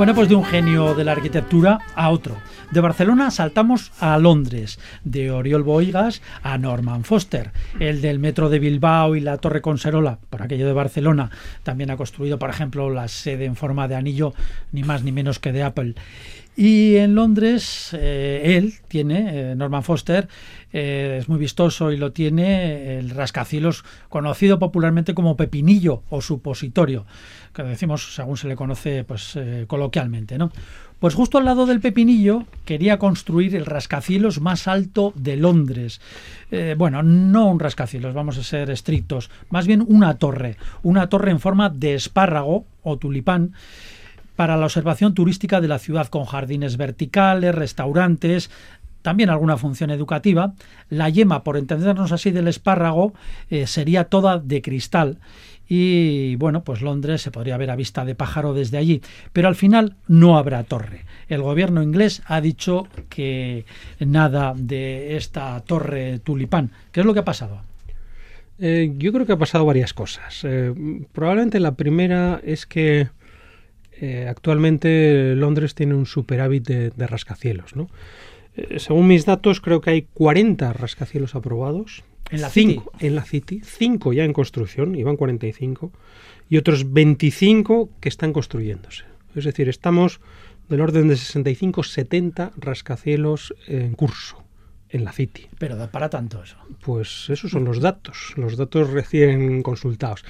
Bueno, pues de un genio de la arquitectura a otro. De Barcelona saltamos a Londres, de Oriol Boigas a Norman Foster, el del metro de Bilbao y la Torre Conserola, por aquello de Barcelona. También ha construido, por ejemplo, la sede en forma de anillo, ni más ni menos que de Apple. Y en Londres, eh, él tiene, eh, Norman Foster, eh, es muy vistoso y lo tiene el rascacielos conocido popularmente como pepinillo o supositorio, que decimos según se le conoce pues coloquialmente, ¿no? Pues justo al lado del pepinillo quería construir el rascacielos más alto de Londres. Bueno, no un rascacielos, vamos a ser estrictos, más bien una torre, una torre en forma de espárrago o tulipán para la observación turística de la ciudad con jardines verticales, restaurantes, también alguna función educativa. La yema, por entendernos así, del espárrago eh, sería toda de cristal. Y bueno, pues Londres se podría ver a vista de pájaro desde allí. Pero al final no habrá torre. El gobierno inglés ha dicho que nada de esta torre tulipán. ¿Qué es lo que ha pasado? Eh, yo creo que ha pasado varias cosas. Eh, probablemente la primera es que eh, actualmente Londres tiene un superávit de, de rascacielos. ¿no? Eh, según mis datos, creo que hay 40 rascacielos aprobados. ¿En la cinco, En la City. 5 ya en construcción, iban 45. Y otros 25 que están construyéndose. Es decir, estamos del orden de 65-70 rascacielos en curso en la City. Pero da para tanto eso. Pues esos son los datos, los datos recién consultados.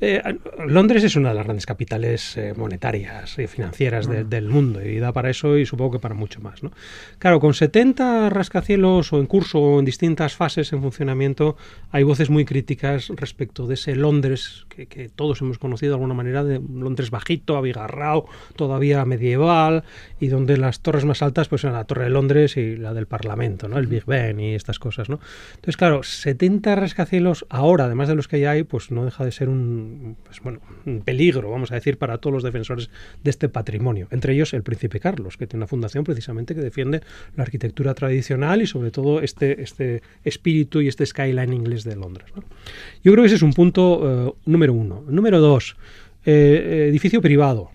Eh, Londres es una de las grandes capitales eh, monetarias y financieras de, del mundo y da para eso y supongo que para mucho más. ¿no? Claro, con 70 rascacielos o en curso o en distintas fases en funcionamiento, hay voces muy críticas respecto de ese Londres que, que todos hemos conocido de alguna manera, de un Londres bajito, abigarrao, todavía medieval y donde las torres más altas pues eran la Torre de Londres y la del Parlamento, ¿no? el Big Ben y estas cosas. ¿no? Entonces, claro, 70 rascacielos ahora, además de los que ya hay, pues no deja de ser un, pues, bueno, un peligro, vamos a decir, para todos los defensores de este patrimonio. Entre ellos el Príncipe Carlos, que tiene una fundación precisamente que defiende la arquitectura tradicional y sobre todo este, este espíritu y este skyline inglés de Londres. Yo creo que ese es un punto eh, número uno. Número dos, eh, edificio privado,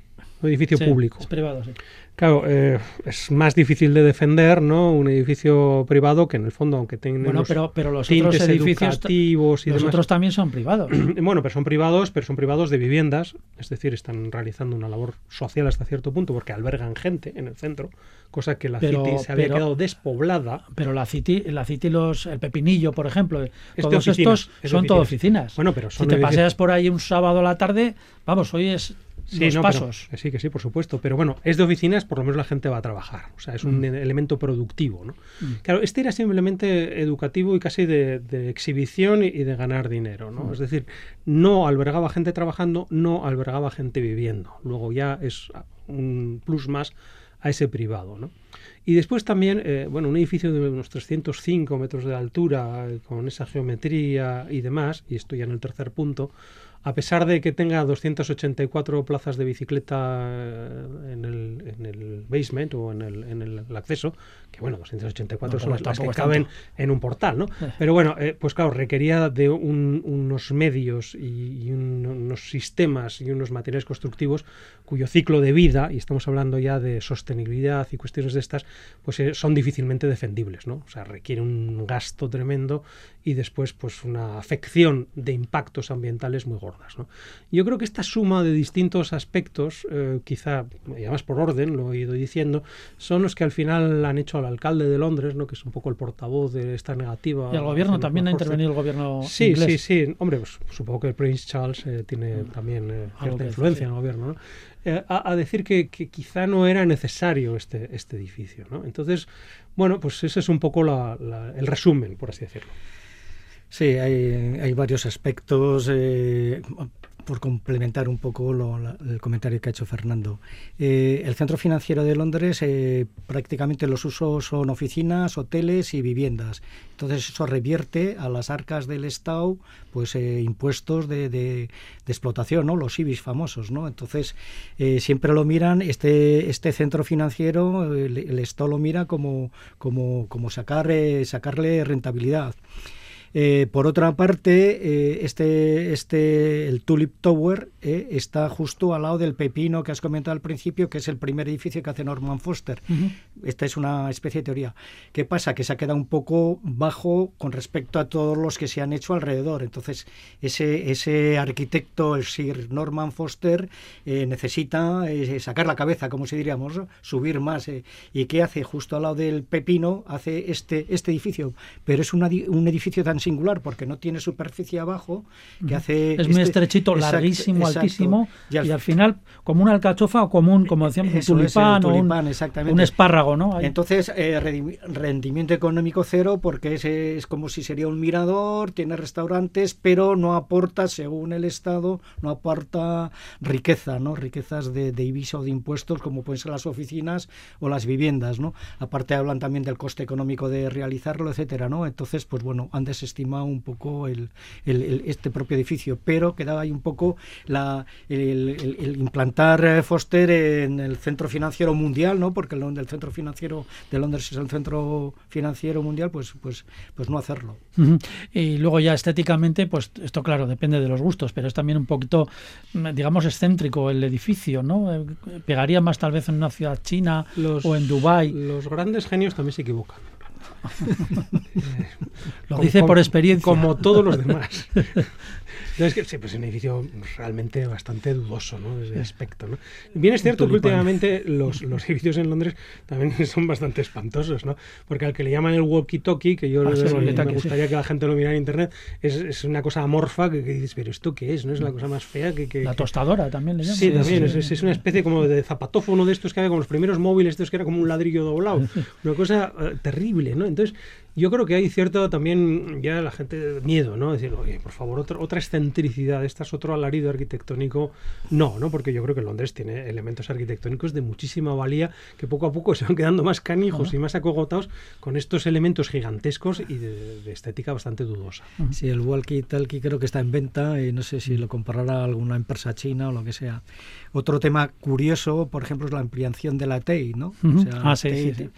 edificio Sí, público. Es privado, sí. Claro, eh, es más difícil de defender, ¿no? Un edificio privado que en el fondo, aunque tenga Bueno, pero, pero los otros edificios educativos y los demás. otros también son privados. Bueno, pero son privados, pero son privados de viviendas, es decir, están realizando una labor social hasta cierto punto porque albergan gente en el centro, cosa que la Pero- City se había quedado despoblada. Pero la City, la City los, el Pepinillo, por ejemplo, de todos oficinas, estos es son todo oficinas. Bueno, pero son si te paseas por ahí un sábado a la tarde, vamos, hoy es Sí, los no, pasos. pero- sí, que sí, por supuesto. Pero bueno, es de oficinas, por lo menos la gente va a trabajar. O sea, es un elemento productivo. ¿no? Claro, este era simplemente educativo y casi de, de exhibición y, y de ganar dinero. ¿no? Es decir, no albergaba gente trabajando, no albergaba gente viviendo. Luego ya es un plus más a ese privado. ¿no? Y después también, eh, bueno, un edificio de unos 305 metros de altura, eh, con esa geometría y demás, y estoy ya en el tercer punto, a pesar de que tenga 284 plazas de bicicleta eh, en el, en el basement o en el, en el acceso, que bueno, 284 No, son las, las que caben en un portal, ¿no? Eh. Pero bueno, eh, pues claro, requería de un- unos medios y, y un- unos sistemas y unos materiales constructivos cuyo ciclo de vida, y estamos hablando ya de sostenibilidad y cuestiones de estas, pues eh, son difícilmente defendibles, ¿no? O sea, requiere un gasto tremendo y después pues una afección de impactos ambientales muy gordas, ¿no? Yo creo que esta suma de distintos aspectos, eh, quizá, y además por orden, lo he ido diciendo, son los que al final han hecho al alcalde de Londres, ¿no? que es un poco el portavoz de esta negativa. Y el gobierno también ha intervenido el gobierno Sí, inglés. sí, sí. Hombre, pues, supongo que el Prince Charles eh, tiene también eh, cierta influencia en el gobierno, ¿no? Eh, a, a decir que, que quizá no era necesario este, este edificio, ¿no? Entonces, bueno, pues ese es un poco la- la- el resumen, por así decirlo. Sí, hay, hay varios aspectos. eh, por complementar un poco lo- el comentario que ha hecho Fernando. Eh, el centro financiero de Londres eh, prácticamente los usos son oficinas, hoteles y viviendas. Entonces eso revierte a las arcas del Estado pues eh, impuestos de, de- explotación, ¿no? los IBIS famosos. ¿no? Entonces eh, siempre lo miran, este, este centro financiero, el, el Estado lo mira como, como, como sacar, sacarle rentabilidad. Eh, por otra parte, eh, este, este, el Tulip Tower eh, está justo al lado del Pepino que has comentado al principio, que es el primer edificio que hace Norman Foster. Esta es una especie de teoría. ¿Qué pasa? Que se ha quedado un poco bajo con respecto a todos los que se han hecho alrededor. Entonces, ese, ese arquitecto, el Sir Norman Foster, eh, necesita eh, sacar la cabeza, como si diríamos, ¿no? subir más. eh. ¿Y qué hace? Justo al lado del Pepino hace este, este edificio. Pero es una un edificio tan singular porque no tiene superficie abajo que hace... Es muy este- estrechito, exacto, larguísimo, exacto. altísimo, Y y al al, final, como una alcachofa o como un, como decíamos, un tulipán, o un- tulipán, un espárrago, ¿no? Ahí. Entonces, eh, rendi- rendimiento económico cero porque es, es como si sería un mirador, tiene restaurantes, pero no aporta, según el Estado, no aporta riqueza, ¿no? Riquezas de, de o de impuestos como pueden ser las oficinas o las viviendas, ¿no? Aparte hablan también del coste económico de realizarlo, etcétera, ¿no? Entonces, pues bueno, han desestimado un poco el, el- el- este propio edificio, pero quedaba ahí un poco la, el, el- el implantar eh, Foster en el centro financiero mundial, ¿no? Porque el, el centro financiero de Londres es el centro financiero mundial, pues, pues, pues no hacerlo. Y luego ya estéticamente, pues esto claro, depende de los gustos, pero es también un poquito, mm, digamos, excéntrico el edificio, ¿no? Eh, Pegaría más tal vez en una ciudad china Los- o en Dubái. Los grandes genios también se equivocan. Lo Como- dice por experiencia. Como todos los demás. Entonces, que, sí, pues es un edificio realmente bastante dudoso, ¿no? Desde el aspecto, ¿no? Bien es cierto que últimamente los, los edificios en Londres también son bastante espantosos, ¿no? Porque al que le llaman el walkie-talkie, que yo Ah, sí, me sí. gustaría que la gente lo mirara en internet, es, es una cosa amorfa que, que dices, pero ¿esto qué es? ¿No es la cosa más fea que... que La tostadora también le llaman. Sí, también, es, es- una especie como de zapatófono de estos que había como los primeros móviles, estos que era como un ladrillo doblado. Una cosa eh, terrible, ¿no? Entonces, yo creo que hay cierto también ya la gente miedo, ¿no? Decir, oye, por favor, otra, otra excentricidad, esta es otro alarido arquitectónico. No, ¿no? Porque yo creo que Londres tiene elementos arquitectónicos de muchísima valía que poco a poco se van quedando más canijos y más acogotados con estos elementos gigantescos y de, de estética bastante dudosa. Sí, el walkie-talkie creo que está en venta y no sé si lo comprará alguna empresa china o lo que sea. Otro tema curioso, por ejemplo, es la ampliación de la TEI, ¿no? Ujú. la Ah, sí, TEI, sí, sí.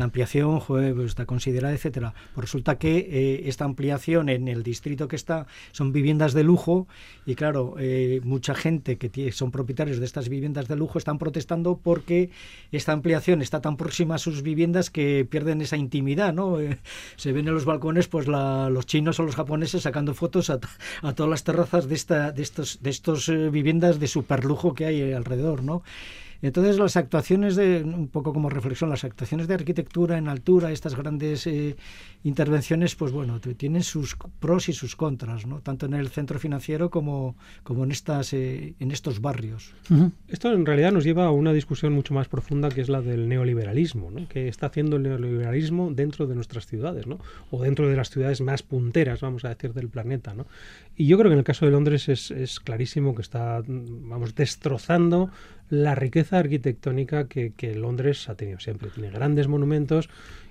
La ampliación pues está considerada, etcétera. Pues resulta que eh, esta ampliación en el distrito que está son viviendas de lujo y claro, eh, mucha gente que son propietarios de estas viviendas de lujo están protestando porque esta ampliación está tan próxima a sus viviendas que pierden esa intimidad, ¿no? Eh, se ven en los balcones pues los chinos o los japoneses sacando fotos a, todas las terrazas de esta viviendas de superlujo que hay alrededor, ¿no? Entonces las actuaciones de, un poco como reflexión, las actuaciones de arquitectura en altura, estas grandes eh, intervenciones, pues bueno, tienen sus pros y sus contras, ¿no? Tanto en el centro financiero como, como en, estas, eh, en estos barrios. Esto en realidad nos lleva a una discusión mucho más profunda que es la del neoliberalismo, ¿no? que está haciendo el neoliberalismo dentro de nuestras ciudades, ¿no? o dentro de las ciudades más punteras, vamos a decir, del planeta. ¿no? Y yo creo que en el caso de Londres es, es clarísimo que está, vamos, destrozando la riqueza arquitectónica que, que Londres ha tenido siempre. Tiene grandes monumentos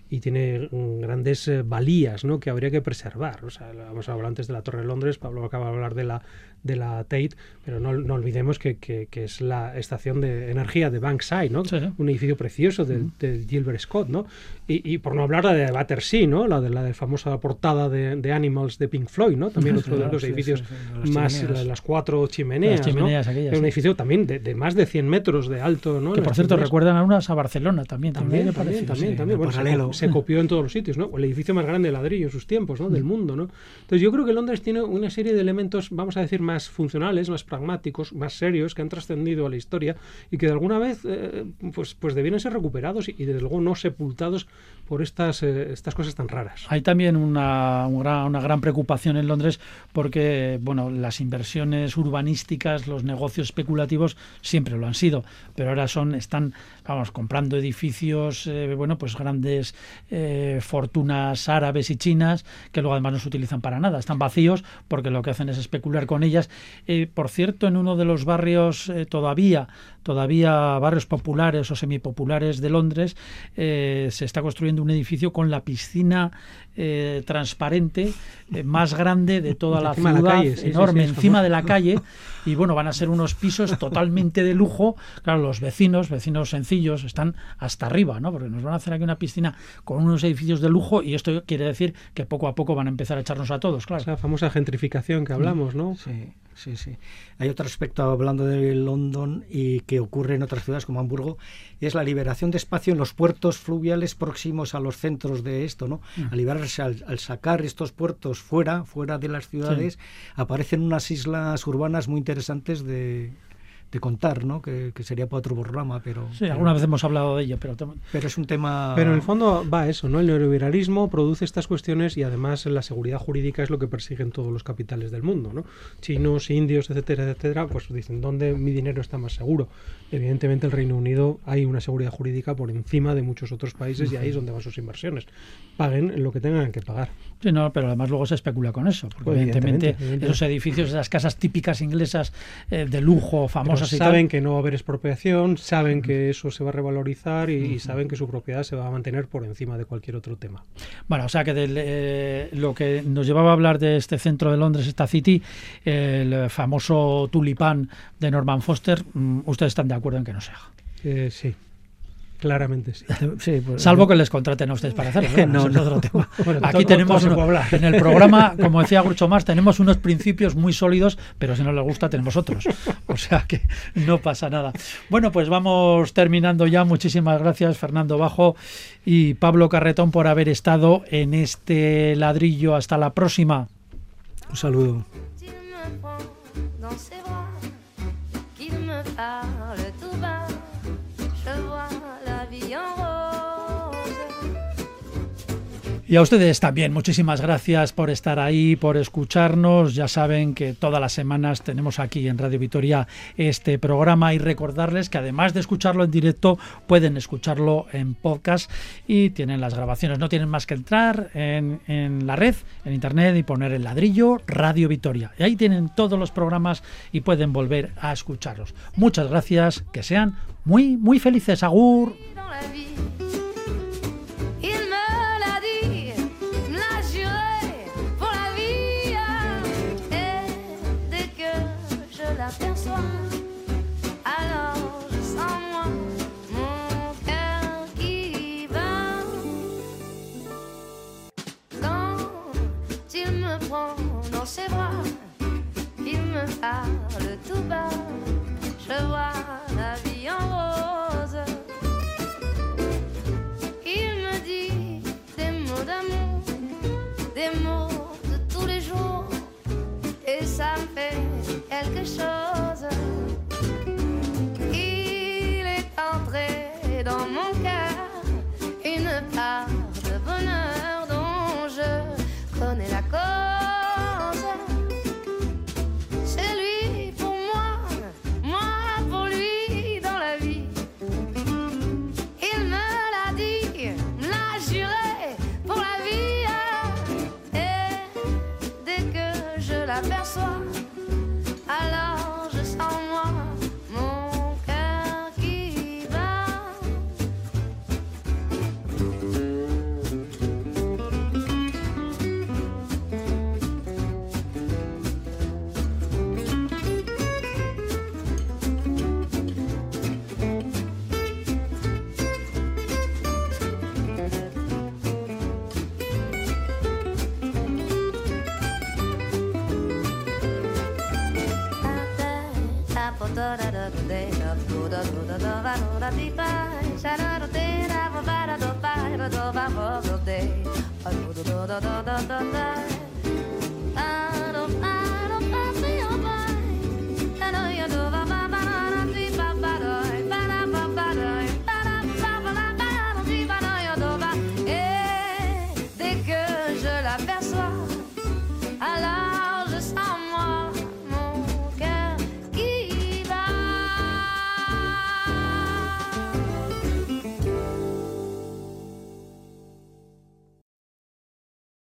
y tiene mm, grandes eh, valías ¿no? que habría que preservar. O sea, hemos hablado antes de la Torre de Londres, Pablo acaba de hablar de la, de la Tate, pero no, no olvidemos que, que, que, es la estación de energía de Bankside, ¿no? Sí. un edificio precioso del, uh -huh. de Gilbert Scott. ¿no? Y, y, por no hablar de Battersea, ¿no? la de la de famosa portada de, de, Animals de Pink Floyd, ¿no? también otro de los edificios sí, más, las, las, cuatro chimeneas. Las chimeneas ¿no? aquellas, es un edificio también de, de, más de 100 metros de alto. ¿no? Que por cierto recuerdan a unas a Barcelona también. También, también, también. también. Bueno, paralelo. Se, se, copió en todos los sitios, ¿no? El edificio más grande de ladrillo en sus tiempos, ¿no? Del mundo, ¿no? Entonces yo creo que Londres tiene una serie de elementos, vamos a decir, más funcionales, más pragmáticos, más serios, que han trascendido a la historia y que de alguna vez, eh, pues, pues debieron ser recuperados y, y, desde luego no sepultados por estas, eh, estas cosas tan raras. Hay también una, una, gran preocupación en Londres porque, bueno, las inversiones urbanísticas, los negocios especulativos siempre lo han sido, pero ahora son, están, vamos, comprando edificios, eh, bueno, pues grandes eh, fortunas árabes y chinas que luego además no se utilizan para nada, están vacíos porque lo que hacen es especular con ellas. Eh, por cierto, en uno de los barrios eh, todavía, todavía barrios populares o semipopulares de Londres, se está construyendo un edificio con la piscina transparente más grande de toda la ciudad, la calle, sí, enorme, sí, sí, encima de la calle, y bueno, van a ser unos pisos totalmente de lujo. Claro, los vecinos, vecinos sencillos, están hasta arriba, ¿no? Porque nos van a hacer aquí una piscina con unos edificios de lujo y esto quiere decir que poco a poco van a empezar a echarnos a todos, claro. Esa famosa gentrificación que hablamos, ¿no? Sí, sí, sí. Hay otro aspecto hablando de London y que ocurre en otras ciudades como Hamburgo, es la liberación de espacio en los puertos fluviales próximos a los centros de esto, ¿no? -huh. Al liberarse, al, al, sacar estos puertos fuera, fuera de las ciudades, sí. aparecen unas islas urbanas muy interesantes de de contar, ¿no? Que, que, sería para otro programa, pero... Sí, alguna vez hemos hablado de ello, pero... Pero es un tema... Pero en el fondo va a eso, ¿no? El neoliberalismo produce estas cuestiones y además la seguridad jurídica es lo que persiguen todos los capitales del mundo, ¿no? Chinos, indios, etcétera, etcétera, pues dicen, ¿dónde mi dinero está más seguro? Evidentemente el Reino Unido hay una seguridad jurídica por encima de muchos otros países y ahí es donde van sus inversiones. Paguen lo que tengan que pagar. Sí, no, pero además luego se especula con eso, porque pues evidentemente, evidentemente, esos edificios, esas casas típicas inglesas eh, de lujo, famosas saben que no va a haber expropiación, saben que eso se va a revalorizar y, saben que su propiedad se va a mantener por encima de cualquier otro tema. Bueno, o sea que del, eh, lo que nos llevaba a hablar de este centro de Londres, esta City, el famoso tulipán de Norman Foster, mm, ustedes están de acuerdo en que no se haga. Eh, sí. Claramente sí. sí pues, Salvo que les contraten a ustedes para hacerlo. no, no, no, no. Tema. Bueno, Aquí tenemos uno, en el programa, como decía Grucho Más, tenemos unos principios muy sólidos, pero si no les gusta tenemos otros. O sea que no pasa nada. Bueno, pues vamos terminando ya. Muchísimas gracias Fernando Bajo y Pablo Carretón por haber estado en este ladrillo. Hasta la próxima. Un saludo. Y a ustedes también, muchísimas gracias por estar ahí, por escucharnos. Ya saben que todas las semanas tenemos aquí en Radio Vitoria este programa y recordarles que además de escucharlo en directo, pueden escucharlo en podcast y tienen las grabaciones. No tienen más que entrar en, la red, en internet y poner el ladrillo Radio Vitoria. Y ahí tienen todos los programas y pueden volver a escucharlos. Muchas gracias, que sean muy, muy felices. Agur. Ses bras, il me parle tout bas, je vois la vie en rose. Il me dit des mots d'amour, des mots de tous les jours, et ça me fait